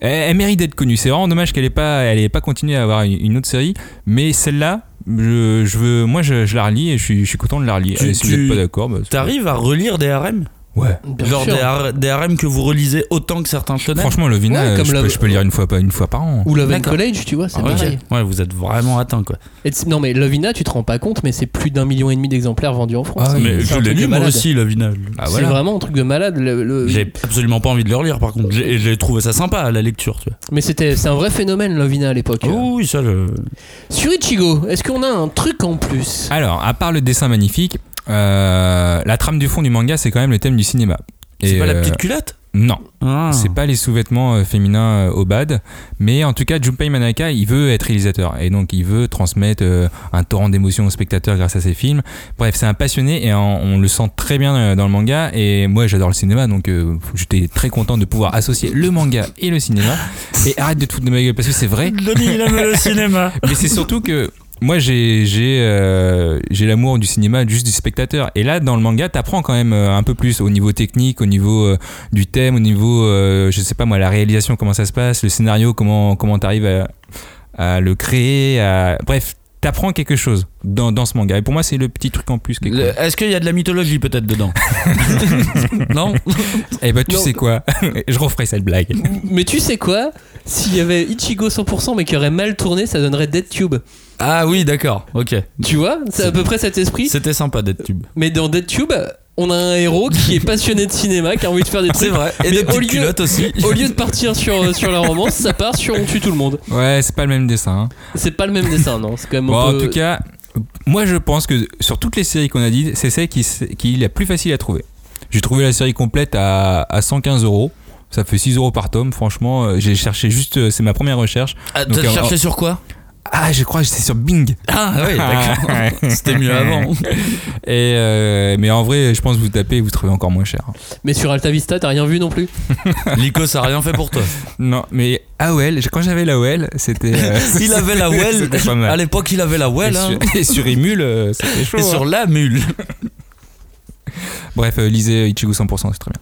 Elle, elle mérite d'être connue. C'est vraiment dommage qu'elle ait pas, elle ait pas continué à avoir une, autre série, mais celle-là, je, je veux, moi, je, je la relis et je suis, je suis content de la relire. Tu- Et si vous n'êtes pas d'accord, bah, T'arrives à relire des harems Ouais. Bien Genre sûr. des, har- des harems que vous relisez autant que certains shonen Franchement, Lovina, Ouais, euh, comme je, la- peux, je peux lire une fois, pas une fois par an. Ou Love and D'accord. College, tu vois, c'est Ah, pareil. Ouais, vous êtes vraiment atteint quoi. Et non mais Lovina, tu te rends pas compte, mais c'est plus d'un million et demi d'exemplaires vendus en France. Ah, mais c'est je un l'ai truc de lu moi malade. aussi, le vinal. Ah, C'est voilà. vraiment un truc de malade. le- le- J'ai absolument pas envie de le relire par contre. J'ai j'ai trouvé ça sympa à la lecture, tu vois. Mais c'était, c'est un vrai phénomène Lovina à l'époque. Oh oui, ça je. Sur Ichigo, est-ce qu'on a un truc en plus? Alors, à part le dessin magnifique, la trame du fond du manga, c'est quand même le thème du cinéma. C'est pas la euh, petite culotte Non, Ah. c'est pas les sous-vêtements euh, féminins euh, au bad, mais en tout cas, Junpei Manaka, il veut être réalisateur et donc il veut transmettre euh, un torrent d'émotions aux spectateurs grâce à ses films. Bref, c'est un passionné et on, on le sent très bien euh, dans le manga. Et moi, j'adore le cinéma, donc euh, j'étais très content de pouvoir associer le manga et le cinéma. Et arrête de te foutre de ma gueule parce que c'est vrai. Denis, il aime le cinéma. Mais c'est surtout que moi j'ai j'ai euh, j'ai l'amour du cinéma juste du spectateur. Et là dans le manga t'apprends quand même euh, un peu plus au niveau technique au niveau euh, du thème au niveau euh, je sais pas moi la réalisation comment ça se passe le scénario comment comment t'arrives à, à le créer à... bref t'apprends quelque chose dans, dans ce manga. Et pour moi c'est le petit truc en plus Est-ce qu'il y a de la mythologie peut-être dedans? Non? Eh bah tu Non. sais quoi? Je referai cette blague. Mais tu sais quoi? S'il y avait Ichigo 100% mais qui aurait mal tourné, ça donnerait Dead Tube. Ah oui, d'accord, ok. Tu vois C'est à peu près cet esprit. C'était sympa d'être tube. Mais dans Dead Tube, on a un héros qui est passionné de cinéma, qui a envie de faire des trucs. C'est vrai. Et Mais des au lieu- culottes aussi. Au lieu de partir sur, sur la romance, ça part sur on tue tout le monde. ouais c'est pas le même dessin hein. C'est pas le même dessin, non C'est quand même Bon, un en peu... tout cas, moi je pense que sur toutes les séries qu'on a dites, c'est celle qui, qui est la plus facile à trouver. J'ai trouvé la série complète à, à 115 euros. Ça fait 6 euros par tome. Franchement, euh, j'ai cherché juste. euh, C'est ma première recherche. Ah, T'as euh, cherché sur quoi? Ah, je crois que c'était sur Bing. Ah oui, d'accord. C'était mieux avant. Et euh, mais en vrai, je pense que vous tapez et vous trouvez encore moins cher. Mais sur Alta Vista, t'as rien vu non plus Lico, ça a rien fait pour toi. Non, mais AOL, quand j'avais la AOL, c'était. euh, Il avait la well. C'était pas mal. À l'époque, il avait la well. et, hein. sur, et sur Emule, euh, c'était chaud. Et hein. sur la mule. Bref, lisez Ichigo 100%, c'est très bien.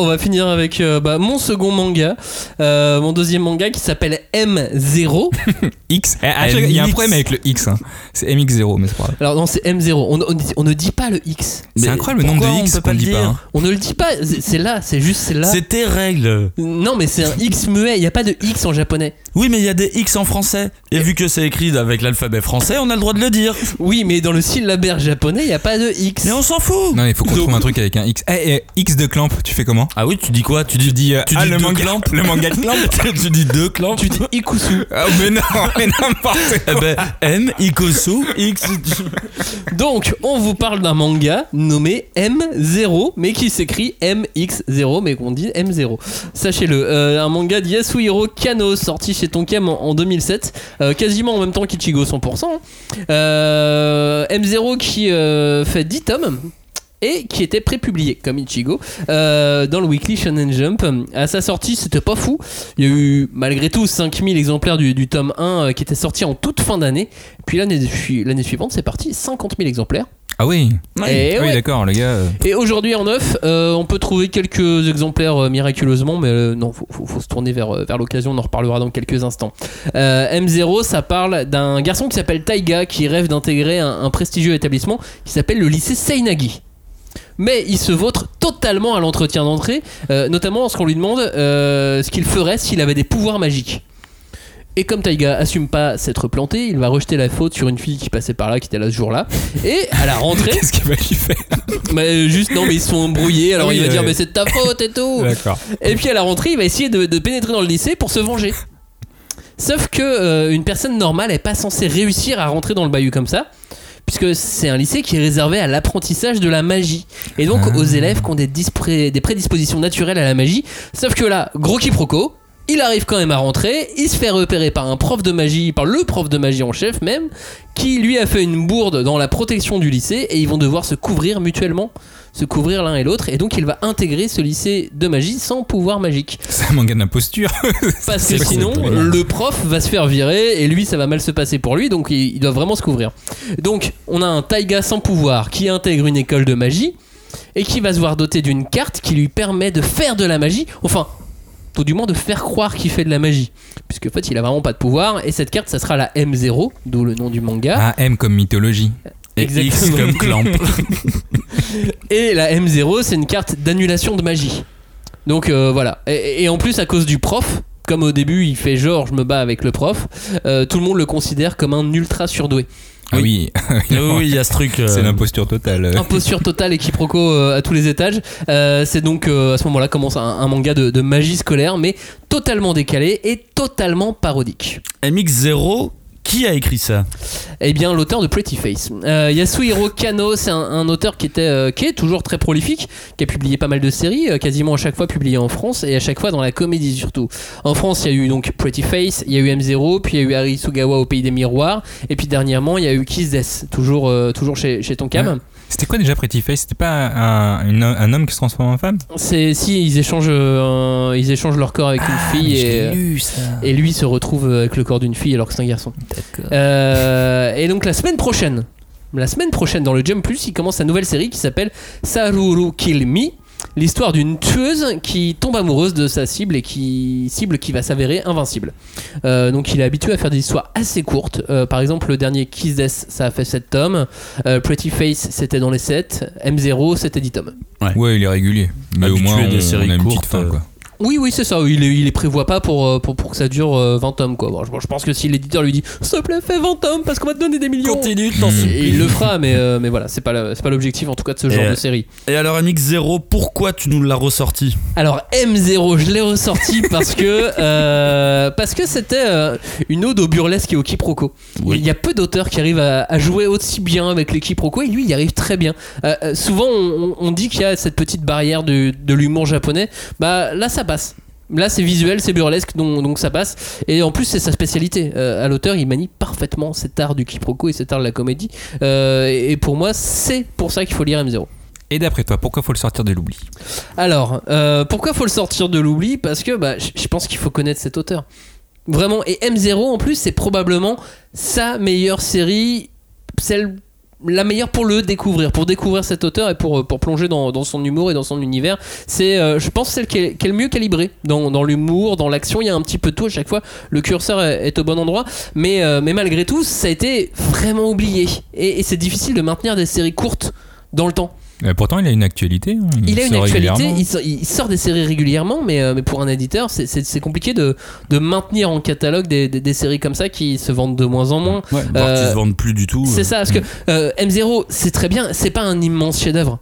On va finir avec euh, bah, mon second manga, euh, mon deuxième manga qui s'appelle M0. X. eh, chaque- Il y a un problème avec le X. hein. C'est MX0, mais c'est pas grave. Alors non, c'est M0. On, on, on ne dit pas le X. C'est Mais incroyable le nombre pourquoi de on X peut pas qu'on le dit pas. dire hein. On ne le dit pas. C'est c'est là. C'est juste c'est là. C'est tes règles. Non, mais c'est un X muet. Il n'y a pas de X en japonais. Oui, mais il y a des X en français. Et vu que c'est écrit avec l'alphabet français, on a le droit de le dire. Oui, mais dans le syllabaire japonais, il n'y a pas de X. Mais on s'en fout. Non, il faut qu'on Donc- trouve un truc avec un X. Eh, eh, X de Clamp, tu fais comment? Ah oui, tu dis quoi? Tu dis, Tu dis, euh, tu ah, dis le deux manga, clamps le manga de Clamp tu dis deux clampes. Tu dis Ikusu. Ah, mais non, mais n'importe Eh ben, M, Ikosu, X. Donc, on vous parle d'un manga nommé M0, mais qui s'écrit MX0, mais qu'on dit M0. Sachez-le, euh, un manga de Yasuhiro Kano, sorti chez Tonkam en, en 2007, euh, quasiment en même temps qu'Ichigo 100%. Euh, M0 qui euh, fait 10 tomes. Et qui était prépublié comme Ichigo euh, dans le Weekly Shonen Jump. À sa sortie, c'était pas fou. Il y a eu malgré tout 5000 exemplaires du, du tome 1 euh, qui était sorti en toute fin d'année. Puis l'année l'année suivante, c'est parti 50 000 exemplaires. Ah oui. Et oui, ouais. d'accord, le gars. euh, Et aujourd'hui en neuf, euh, on peut trouver quelques exemplaires euh, miraculeusement, mais euh, non, faut, faut- faut se tourner vers, vers l'occasion, on en reparlera dans quelques instants. Euh, M0, ça parle d'un garçon qui s'appelle Taiga, qui rêve d'intégrer un, un prestigieux établissement qui s'appelle le lycée Seinagi. Mais il se vautre totalement à l'entretien d'entrée, euh, notamment lorsqu'on lui demande euh, ce qu'il ferait s'il avait des pouvoirs magiques. Et comme Taiga assume pas s'être planté, il va rejeter la faute sur une fille qui passait par là, qui était là ce jour-là. Et à la rentrée, Qu'est-ce qu'il va lui faire mais juste non mais ils sont embrouillés alors oui, il va dire mais c'est de ta faute et tout D'accord. et puis à la rentrée il va essayer de, de pénétrer dans le lycée pour se venger sauf que euh, une personne normale est pas censée réussir à rentrer dans le bahut comme ça puisque c'est un lycée qui est réservé à l'apprentissage de la magie. Et donc Ah. aux élèves qui ont des, prédispositions naturelles à la magie. Sauf que là gros quiproquo il arrive quand même à rentrer, il se fait repérer par un prof de magie, par le prof de magie en chef même, qui lui a fait une bourde dans la protection du lycée et ils vont devoir se couvrir mutuellement, se couvrir l'un et l'autre et donc il va intégrer ce lycée de magie sans pouvoir magique. C'est un manga d'imposture. Parce que sinon le prof va se faire virer et lui ça va mal se passer pour lui donc il, il doit vraiment se couvrir. Donc on a un Taiga sans pouvoir qui intègre une école de magie et qui va se voir doté d'une carte qui lui permet de faire de la magie, enfin tout du moins de faire croire qu'il fait de la magie. Puisque en fait il a vraiment pas de pouvoir et cette carte ça sera la M0, d'où le nom du manga. Ah, M comme mythologie. Et X Exactement. comme clamp. Et la M0, c'est une carte d'annulation de magie. Donc euh, voilà. Et, et en plus, à cause du prof, comme au début, il fait genre je me bats avec le prof, euh, tout le monde le considère comme un ultra surdoué. Ah oui. oui, oui, il y a ce truc. euh, C'est l'imposture totale. Imposture totale et quiproquo euh, à tous les étages. Euh, c'est donc euh, à ce moment-là commence un, un manga de, de magie scolaire, mais totalement décalé et totalement parodique. MX0 Qui a écrit ça Eh bien, l'auteur de Pretty Face. Euh, Yasuhiro Kano, c'est un, un auteur qui, était, euh, qui est toujours très prolifique, qui a publié pas mal de séries, euh, quasiment à chaque fois publié en France et à chaque fois dans la comédie surtout. En France, il y a eu donc Pretty Face, il y a eu M0, puis il y a eu Harry Sugawa au Pays des Miroirs, et puis dernièrement, il y a eu Kiss Death, toujours, toujours chez, chez Tonkam. Ouais. C'était quoi déjà Pretty Face? C'était pas un, une- un homme qui se transforme en femme? C'est si ils échangent, euh, ils échangent leur corps avec une fille et, lu ça. et lui se retrouve avec le corps d'une fille alors que c'est un garçon. Euh, et donc la semaine prochaine, la semaine prochaine dans le Jump Plus, il commence sa nouvelle série qui s'appelle Saruru Kill Me. L'histoire d'une tueuse qui tombe amoureuse de sa cible et qui cible qui va s'avérer invincible. Euh, donc il est habitué à faire des histoires assez courtes. Euh, par exemple, le dernier Kiss Death, ça a fait 7 tomes. Euh, Pretty Face, c'était dans les 7. M0, c'était 10 tomes. Ouais, il est régulier. Mais au moins, des on, séries on a une petite courtes, fin, euh, quoi. Oui, oui, c'est ça. Il, les- il les prévoit pas pour, euh, pour, pour que ça dure euh, 20 tomes. Quoi. Bon, je, je pense que si l'éditeur lui dit S'il te plaît, fais 20 tomes parce qu'on va te donner des millions. Continue, t'en supplie. il le fera, mais, euh, mais voilà, c'est pas c'est pas l'objectif en tout cas de ce genre Et, de série. Et alors, MX0, pourquoi tu nous l'as ressorti? Alors M0, je l'ai ressorti parce que euh, parce que c'était euh, une ode au burlesque et au quiproquo. Oui. Il y a peu d'auteurs qui arrivent à, à jouer aussi bien avec les quiproquos et lui il y arrive très bien. Euh, euh, souvent on, on dit qu'il y a cette petite barrière de, de l'humour japonais. Bah là ça passe. Là, c'est visuel, c'est burlesque, donc, donc ça passe. Et en plus, c'est sa spécialité. Euh, à l'auteur, il manie parfaitement cet art du quiproquo et cet art de la comédie. Euh, et et pour moi, c'est pour ça qu'il faut lire M0. Et d'après toi, pourquoi faut le sortir de l'oubli? Alors, euh, pourquoi faut le sortir de l'oubli? Parce que bah, je je pense qu'il faut connaître cet auteur. Vraiment, et M0 en plus, c'est probablement sa meilleure série, celle la meilleure pour le découvrir, pour découvrir cet auteur et pour, euh, pour plonger dans, dans son humour et dans son univers. C'est, euh, je pense, celle qui est, le mieux calibrée dans, dans l'humour, dans l'action. Il y a un petit peu de tout à chaque fois. Le curseur est, au bon endroit, mais, euh, mais malgré tout, ça a été vraiment oublié. Et c'est difficile de maintenir des séries courtes dans le temps. Euh, Pourtant, il a une actualité. hein. Il a une sort actualité, il sort, il sort des séries régulièrement, mais, euh, mais pour un éditeur, c'est- compliqué de, de maintenir en catalogue des, des- des séries comme ça qui se vendent de moins en moins. Ouais, voire Euh, qu'ils se vendent plus du tout. C'est ça, parce que euh, M0, c'est très bien, c'est pas un immense chef-d'œuvre.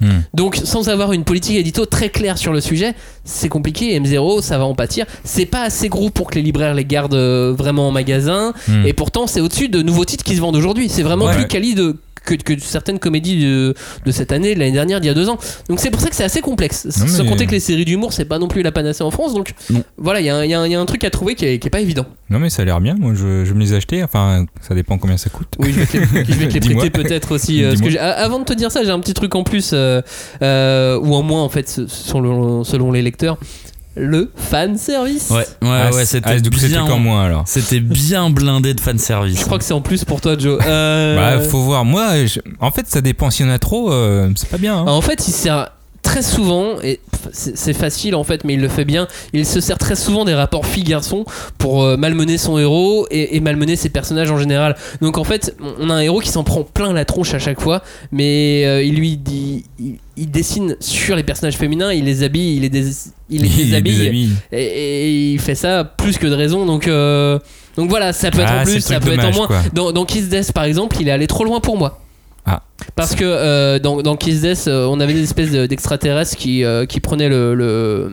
Hmm. Donc, sans avoir une politique édito très claire sur le sujet, c'est compliqué. M0, ça va en pâtir. C'est pas assez gros pour que les libraires les gardent euh, vraiment en magasin. Hmm. Et pourtant, c'est au-dessus de nouveaux titres qui se vendent aujourd'hui. C'est vraiment Ouais. plus quali de, que, que certaines comédies de, de cette année, de l'année dernière, d'il y a deux ans. Donc c'est pour ça que c'est assez complexe. Non, Sans mais- compter que les séries d'humour, c'est pas non plus la panacée en France. Donc Non. voilà, il y, a un- il y y a un truc à trouver qui est, qui est pas évident. Non, mais ça a l'air bien. Moi, je, me les acheter. Enfin, ça dépend combien ça coûte. Oui, je vais te les, je vais te les Dis-moi. prêter peut-être aussi. euh, parce que avant de te dire ça, j'ai un petit truc en plus, euh, euh, ou en moins en fait, selon, selon les lecteurs. Le fan service. Ouais, ouais, Ah, ouais, c'était ah, du coup, c'était bien. qu'en moins alors. C'était bien blindé de fanservice. Je crois que c'est en plus pour toi, Joe. Euh, Bah, faut voir. Moi, je- en fait, ça dépend. S'il y en a trop, euh, c'est pas bien. hein. En fait, il sert très souvent, et c'est facile en fait, mais il le fait bien, il se sert très souvent des rapports fille-garçon pour euh, malmener son héros et, et malmener ses personnages en général. Donc en fait, on a un héros qui s'en prend plein la tronche à chaque fois, mais euh, il lui dit. Il, il dessine sur les personnages féminins, il les habille, il les, dés- il les Il déshabille, et, et il fait ça plus que de raison. Donc, euh, donc voilà, ça peut être Ah, en plus, ça peut être en moins. Dans, dans Kiss Death par exemple, il est allé trop loin pour moi. Ah. Parce que euh, dans, dans Kiss Death, euh, on avait des espèces de- d'extraterrestres qui, euh, qui prenaient le, le,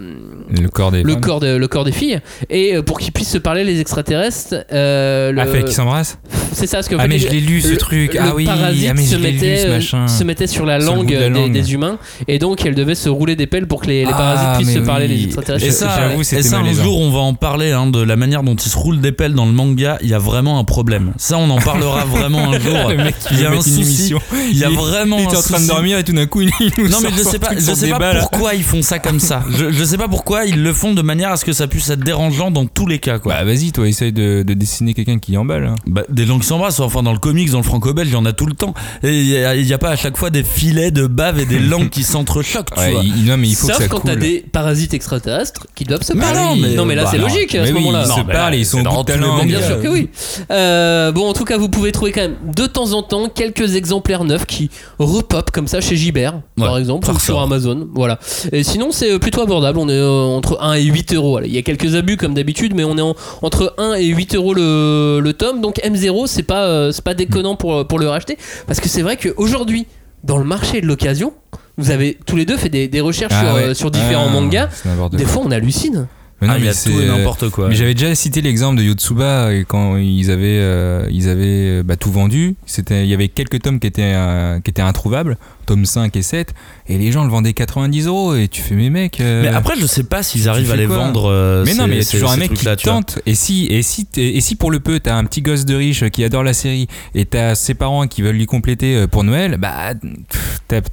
Le corps des le, corps de- le corps des filles. Et pour qu'ils puissent se parler, les extraterrestres. euh, le- Ah, fait qu'ils s'embrassent? C'est ça, parce que Ah, mais je l'ai lu ce truc. Ah oui, parasite ah, mais se, lu mettait, ce machin. se mettait sur la langue la des, langue. des humains. Et donc, elle devait se rouler des pelles pour que les, les Ah, parasites puissent se parler, les extraterrestres. Et ça, et ça un jour, on va en parler hein, de la manière dont il se roule des pelles dans le manga. Il y a vraiment un problème. Ça, on en parlera vraiment un jour. Il y a un souci. Il y a vraiment Il était en train de dormir et tout d'un coup, il nous Non mais je sais pas, je sais pas balles. pourquoi ils font ça comme ça. Je, je sais pas pourquoi ils le font de manière à ce que ça puisse être dérangeant dans tous les cas quoi. Bah vas-y, toi, essaye de, de dessiner quelqu'un qui emballe. hein. Bah, des gens qui s'embrassent, enfin dans le comics, dans le franco-belge, il y en a tout le temps. Et il y, a- il y a pas à chaque fois des filets de bave et des langues qui s'entrechoquent, tu Ouais, vois. il- non, mais il faut Sauf que ça quand t'as des parasites extraterrestres qui doivent se Mais parler. non, mais- non, mais là bah c'est logique à ce moment-là. ils se parlent, ils sont c'est au dans bout de tous ta les langue. mangas. Bien sûr que oui. Euh, bon, en tout cas, vous pouvez trouver quand même de temps en temps quelques exemplaires neufs qui repop comme ça chez Gibert, par exemple, ou sur. Amazon. Voilà. Et sinon, c'est euh, plutôt abordable. On est euh, entre 1 et 8 euros. Il y a quelques abus comme d'habitude, mais on est en- entre 1 et 8 euros le, le tome. Donc M0, c'est pas, euh, c'est pas déconnant pour, pour le racheter. Parce que c'est vrai qu'aujourd'hui, dans le marché de l'occasion, vous avez tous les deux fait des, des recherches Ah sur, ouais. sur différents Ah, mangas. Des fois, on hallucine. Mais non, Ah, il y mais a tout et n'importe quoi. Mais j'avais déjà cité l'exemple de Yotsuba et quand ils avaient, euh, ils avaient euh, bah, tout vendu. C'était, il y avait quelques tomes qui étaient, euh, qui étaient introuvables, tomes 5 et 7, et les gens le vendaient 90 euros. Et tu fais, mais mec. euh, Mais après, je sais pas s'ils arrivent à les vendre. euh, mais non, mais il y a toujours un mec qui tente. Et si, et si, et si pour le peu, t'as un petit gosse de riche qui adore la série et t'as ses parents qui veulent lui compléter euh, pour Noël, bah,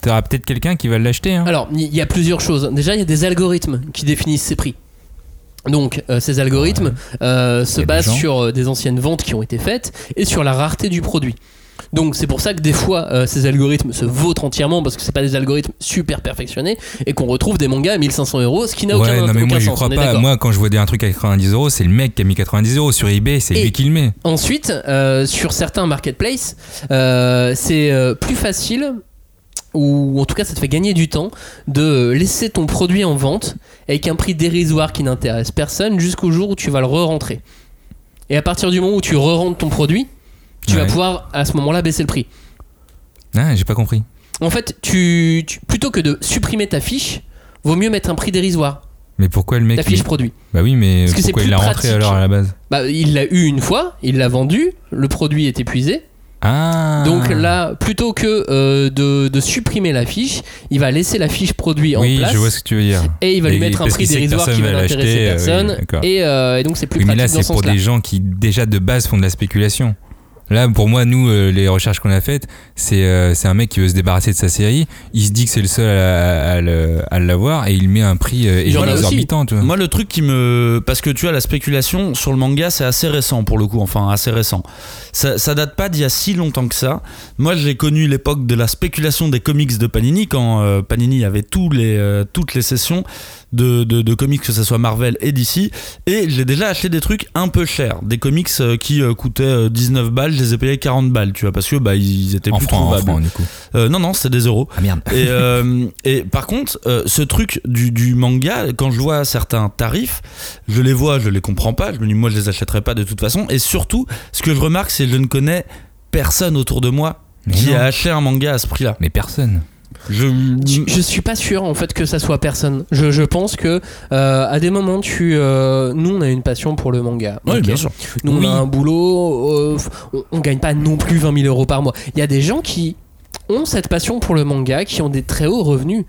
t'auras peut-être quelqu'un qui va l'acheter. hein. Alors, il y a plusieurs choses. Déjà, il y a des algorithmes qui définissent ces prix. Donc, euh, ces algorithmes euh, se des basent sur euh, des anciennes ventes qui ont été faites et sur la rareté du produit. Donc, c'est pour ça que des fois, ces algorithmes se vautrent entièrement parce que c'est pas des algorithmes super perfectionnés et qu'on retrouve des mangas à 1500 euros, ce qui n'a Ouais, aucun, non, mais aucun moi, sens. crois pas. Moi, quand je vois des, un truc à 90 euros, c'est le mec qui a mis 90 euros sur eBay, c'est lui qui le met. Ensuite, sur certains marketplaces, c'est plus facile, ou en tout cas ça te fait gagner du temps, de laisser ton produit en vente avec un prix dérisoire qui n'intéresse personne jusqu'au jour où tu vas le re-rentrer. Et à partir du moment où tu re-rentres ton produit, tu vas pouvoir à ce moment-là baisser le prix. Ah, j'ai pas compris. En fait, tu, tu- plutôt que de supprimer ta fiche, vaut mieux mettre un prix dérisoire, Mais pourquoi le mec. ta fiche il- produit. Bah oui, mais Parce que pourquoi plus il l'a rentré alors à la base? Bah, il l'a eu une fois, il l'a vendu, le produit est épuisé, Ah Donc là, plutôt que euh, de, de supprimer la fiche, il va laisser la fiche produit en Oui, place je vois ce que tu veux dire. et il va lui Et mettre un prix dérisoire qui personne va l'acheter, euh, personne. oui, et, euh, et donc c'est plus Oui, mais là, c'est ce pour des gens qui déjà de base font de la spéculation. Là, pour moi, nous, euh, les recherches qu'on a faites, c'est euh, un mec qui veut se débarrasser de sa série. Il se dit que c'est le seul à, à l'avoir et il met un prix euh, exorbitant. tu vois. Moi, le truc qui me. Parce que tu vois, la spéculation sur le manga, c'est assez récent pour le coup. Enfin, assez récent. Ça, ça date pas d'il y a si longtemps que ça. Moi, j'ai connu l'époque de la spéculation des comics de Panini, quand euh, Panini avait tous les, toutes les sessions de, de, de comics, que ce soit Marvel et DC. Et j'ai déjà acheté des trucs un peu chers. Des comics euh, qui euh, coûtaient euh, 19 balles, je les ai payés 40 balles, tu vois, parce que bah, ils étaient en plus francs, en trouvables. francs, du coup. Euh, non, non, c'était des euros. Ah merde. Et, euh, et par contre, euh, ce truc du, du manga, quand je vois certains tarifs, je les vois, je les comprends pas. Je me dis, moi, je les achèterai pas de toute façon. Et surtout, ce que je remarque, c'est que je ne connais personne autour de moi Mais qui non. a acheté un manga à ce prix-là. Mais personne. Je, Je, je suis pas sûr en fait que ça soit personne. Je, je pense que euh, à des moments tu, euh, nous on a une passion pour le manga. Oui, Ok. bien sûr. Nous Oui. on a un boulot, euh, on, on gagne pas non plus 20 000 euros par mois. Il y a des gens qui ont cette passion pour le manga, qui ont des très hauts revenus,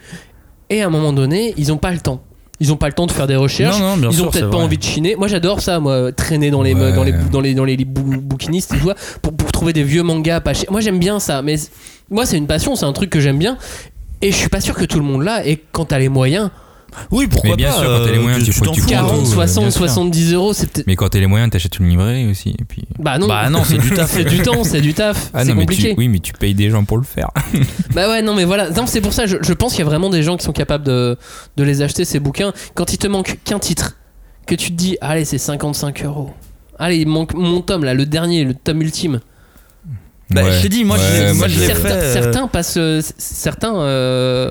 et à un moment donné ils ont pas le temps. Ils ont pas le temps de faire des recherches. Non, non, bien ils sûr, ont peut-être pas vrai. envie de chiner. Moi, j'adore ça, moi, traîner dans les, Ouais. dans les, dans les, dans les bou- bouquinistes et tout, pour, pour trouver des vieux mangas pas chers. Moi, j'aime bien ça, mais moi, c'est une passion, c'est un truc que j'aime bien. Et je suis pas sûr que tout le monde l'a. Et quand t'as les moyens, Oui, pourquoi Mais bien pas sûr, quand t'as les euh, moyens, tu tu faut- t'en tu fous, prends hein. 40, tout, euh, 60, bien sûr. 70 euros, c'est peut-être. Mais quand t'as les moyens, t'achètes une librairie aussi. Et puis... Bah non. Bah non, c'est du taf. c'est du temps, c'est du taf. Ah c'est non, mais compliqué. tu, oui, mais tu payes des gens pour le faire. Bah ouais, non, mais voilà. Non, c'est pour ça, je, je pense qu'il y a vraiment des gens qui sont capables de, de les acheter, ces bouquins. Quand il te manque qu'un titre, que tu te dis, allez, c'est 55 euros. Allez, il manque mon tome là, le dernier, le tome ultime. Bah, Ouais. je t'ai dit, moi, je Ouais, moi, je l'ai certains, fait. euh, certains passent, euh, certains euh,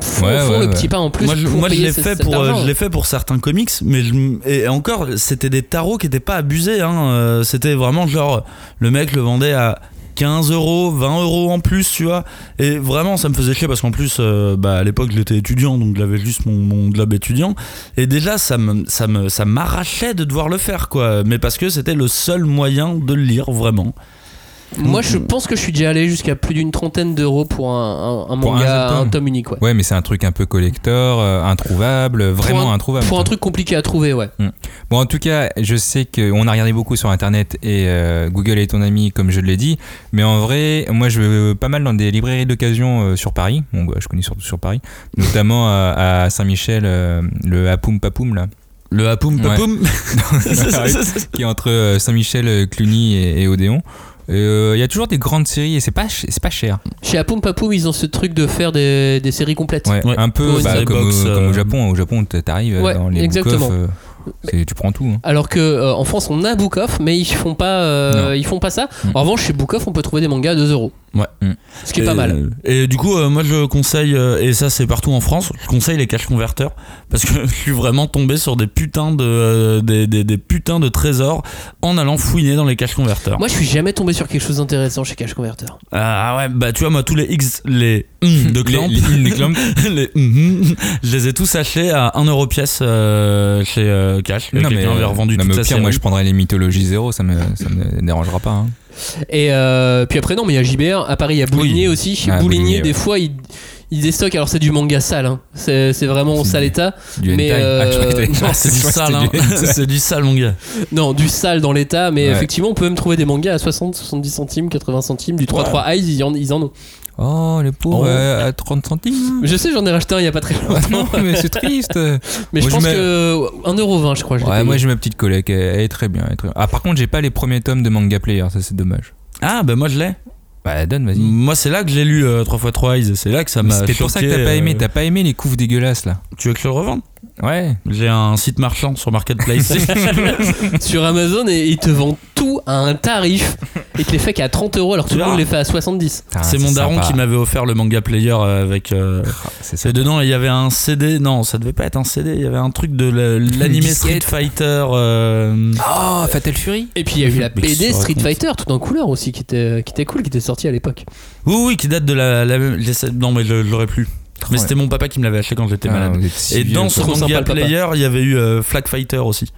font, Ouais, font ouais, le ouais. petit pas en plus. moi, je, pour moi, je payer l'ai fait pour, euh, je l'ai fait pour certains comics, mais je et encore, c'était des tarots qui étaient pas abusés. Hein. euh, C'était vraiment genre le mec le vendait à 15 euros, 20 euros en plus, tu vois. Et vraiment, ça me faisait chier parce qu'en plus, euh, bah, à l'époque, j'étais étudiant, donc j'avais juste mon, mon globe étudiant. Et déjà, ça me, ça me, ça m'arrachait de devoir le faire, quoi. Mais parce que c'était le seul moyen de le lire, vraiment. Moi, je pense que je suis déjà allé jusqu'à plus d'une trentaine d'euros pour un, un- un Pour un manga, un tome. tome unique, ouais. Ouais, mais c'est un truc un peu collector, euh, introuvable, vraiment Pour un- introuvable. Pour un truc compliqué à trouver, ouais. Bon, en tout cas, je sais qu'on a regardé beaucoup sur Internet et euh, Google est ton ami, comme je l'ai dit. Mais en vrai, moi, je vais pas mal dans des librairies d'occasion euh, sur Paris. Bon, bah, je connais surtout sur Paris. Notamment à, à Saint-Michel, euh, le Hapoum Papoum, là. Le hapoum Ouais. papoum. qui est entre euh, Saint-Michel, Cluny et, et Odéon. Euh, Il y a toujours des grandes séries et c'est pas, ch- c'est pas cher. Chez Apoum Papoum, ils ont ce truc de faire des, des séries complètes. Ouais, Ouais. un peu bah, série comme, box, au- euh, comme au Japon. Au Japon, t'arrives Ouais, dans les exactement. Tu prends tout. hein. Alors que euh, en France on a Book Off, mais ils font pas, euh, ils font pas ça. Mm. En revanche, chez Book Off, on peut trouver des mangas à 2 euros. Ouais. Mm. Ce qui est et, pas mal. Et du coup, euh, moi je conseille, et ça c'est partout en France, je conseille les cash converteurs parce que je suis vraiment tombé sur des putains de, des, des- des putains de trésors en allant fouiner dans les cash converteurs. Moi, je suis jamais tombé sur quelque chose d'intéressant chez Cash Converter. Ah ouais, bah tu vois, moi tous les X, les de Clamp, Les- les- les Clamp. les je les ai tous achetés à 1 euro pièce chez euh, Cash. Non, Quelqu'un avait revendu non, toute mais au sa pire, série. moi je prendrais les mythologies zéro, ça me, ça me dérangera pas. hein. Et euh, puis après, non, mais il y a JBR. À Paris, il y a Boulinier Oui. aussi. Chez Ah, Boulinier, Boulinier, des ouais. fois, ils, ils déstockent. Alors, c'est du manga sale. hein. C'est c'est vraiment C'est sale du- état. Du Mais, hentai. euh, Ah, je croyais que t'avais- non, Ah, c'est je du croyais sale, hein. c'était du hentai. c'est du sale, mon gars. Non, du sale dans l'état. Mais Ouais. effectivement, on peut même trouver des mangas à 60, 70 centimes, 80 centimes. Du 3-3 Eyes, ils en, ils en ont. Oh, les pauvres, Oh. euh, à 30 centimes. Je sais, j'en ai racheté un il y a pas très Ah longtemps. non, mais c'est triste. Mais Moi, je je pense mets- que 1,20€, je crois. Je Ouais, moi j'ai ma petite collègue, elle, est très bien. elle est très- Ah, par contre, j'ai pas les premiers tomes de Manga Player, ça c'est dommage. Ah, bah moi je l'ai. Bah, donne, vas-y. Moi c'est là que j'ai lu euh, 3x3 Eyes. C'est là que ça m'a. C'était pour ça que t'as pas aimé, euh, t'as pas aimé les couves dégueulasses là. Tu veux que je le revende? Ouais. J'ai un site marchand sur Marketplace. sur Amazon et ils te vendent tout à un tarif et te les fait qu'à 30 euros alors que tout le Tu monde les fait à 70. Putain, c'est mon daron sympa. qui m'avait offert le manga player euh, avec. euh, Ah, C'est ça. Et dedans, il y avait un CD. Non, ça devait pas être un CD. Il y avait un truc de la- l'animé Street. Fighter. euh, Oh, Fatal Fury Et puis il y a eu la tu Street Fighter tout en couleur aussi qui était, qui était cool, qui était sorti à l'époque. Oui, oui, qui date de la. la même- Non, mais je l'aurais plus. Mais c'était mon papa qui me l'avait acheté quand j'étais Ah, malade. Et dans ce manga player, il y avait eu euh, Flag Fighter aussi.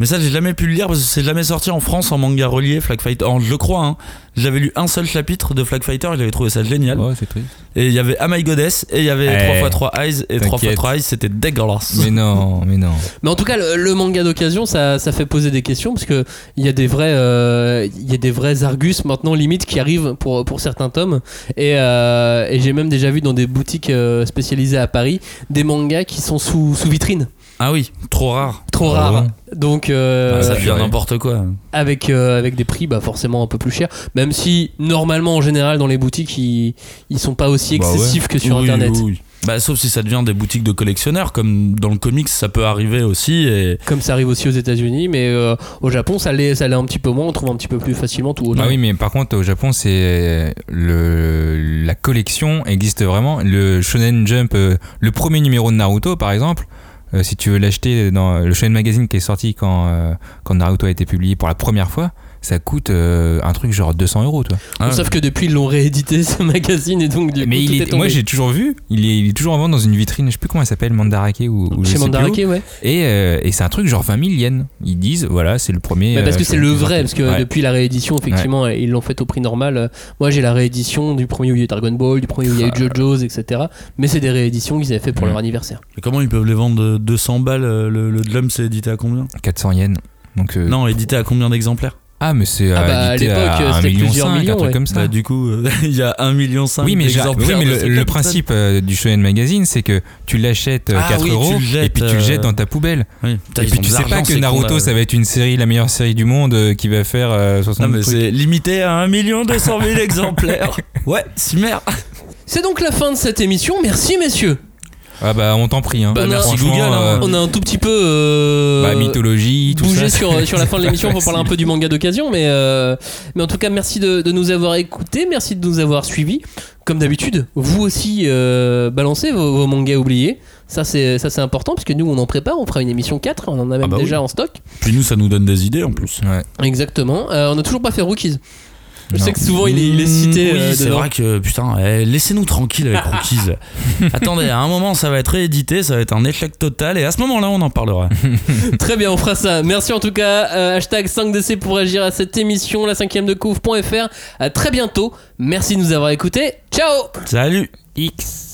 Mais ça, j'ai jamais pu le lire parce que c'est jamais sorti en France en manga relié, Flag Fighter. Oh, je le crois, hein. J'avais lu un seul chapitre de Flag Fighter et j'avais trouvé ça génial. Ouais, c'est triste. Et il y avait Am I Goddess et il y avait Eh, 3x3 Eyes et t'inquiète. 3x3 Eyes, c'était dégueulasse. Mais non, mais non. Mais en tout cas, le, le manga d'occasion, ça, ça fait poser des questions parce que il y a des vrais, euh, il y a des vrais Argus maintenant limite qui arrivent pour pour certains tomes. Et, euh, et j'ai même déjà vu dans des boutiques euh, spécialisées à Paris des mangas qui sont sous sous vitrine, Ah oui, trop rare. trop Ah rares. bon Donc euh, Ah, ça devient n'importe quoi. avec euh, avec des prix bah forcément un peu plus chers. Même si normalement en général dans les boutiques ils ils sont pas aussi Bah ouais. excessifs que sur Oui, internet. oui, oui. Bah, sauf si ça devient des boutiques de collectionneurs, comme dans le comics, ça peut arriver aussi. Et... Comme ça arrive aussi aux États-Unis, mais euh, au Japon ça l'est ça l'est un petit peu moins. On trouve un petit peu plus facilement tout. Ah oui, mais par contre, au Japon, c'est le la collection existe vraiment. Le Shonen Jump, le premier numéro de Naruto, par exemple, euh, si tu veux l'acheter dans le Shonen Magazine qui est sorti quand euh, quand Naruto a été publié pour la première fois, ça coûte euh, un truc genre 200 euros, toi. Ah, Sauf que depuis ils l'ont réédité ce magazine et donc du mais coup, il tout est, est tombé. moi, j'ai toujours vu. Il est, il est toujours en vente dans une vitrine. Je sais plus comment elle s'appelle, Mandarake ou, ou je chez plus Mandarake, où. ouais. Et, euh, et c'est un truc genre 20 000 yens. Ils disent, voilà, c'est le premier. Mais parce que c'est le vrai, parce que Ouais. depuis la réédition, effectivement, ils l'ont fait au prix normal. Moi, j'ai la réédition du premier où il y a eu Dragon Ball, du premier où il y a eu Ah. JoJo's, etc. Mais c'est des rééditions qu'ils avaient fait pour leur anniversaire. Mais comment ils peuvent les vendre de 200 balles Le, le Dlum, c'est édité à combien? 400 yens. Donc, euh, Non, édité à combien d'exemplaires? Ah, mais c'est Ah bah, à l'époque, 1 c'était million plusieurs 5, un millions, truc ouais. comme ça. Bah, du coup, euh, il y a 1,5 million oui, mais, oui, mais le, le principe euh, du shonen magazine, c'est que tu l'achètes euh, Ah 4 oui, euros jettes, et puis tu le euh, jettes dans ta poubelle. Oui. Et puis tu sais pas que Naruto, ça va être une série, la meilleure série du monde, euh, qui va faire euh, 60 Non, mais trucs. c'est limité à 1 200 000 exemplaires. Ouais, merde. C'est donc la fin de cette émission. Merci, messieurs. Ah bah on t'en prie. Hein. Bah, merci Google, hein. euh, On a un tout petit peu. euh, bah, mythologie, tout bougé ça. sur, sur la fin de l'émission pour parler un peu du manga d'occasion, mais, euh, mais en tout cas, merci de, de nous avoir écoutés, merci de nous avoir suivis. Comme d'habitude, vous aussi euh, balancez vos, vos mangas oubliés. Ça c'est, ça, c'est important parce que nous, on en prépare, on fera une émission 4, on en a même bah oui. déjà en stock. Puis nous, ça nous donne des idées en plus. Ouais. Exactement. Euh, on n'a toujours pas fait Rookies. Je Non. sais que souvent il est, il est cité. Oui, euh, c'est vrai que putain, eh, laissez-nous tranquille avec Rookies. Attendez, à un moment, ça va être réédité, ça va être un échec total, et à ce moment-là, on en parlera. Très bien, on fera ça. Merci en tout cas. Euh, hashtag 5DC pour réagir à cette émission, la 5ème de couvre.fr. À très bientôt. Merci de nous avoir écoutés. Ciao Salut X.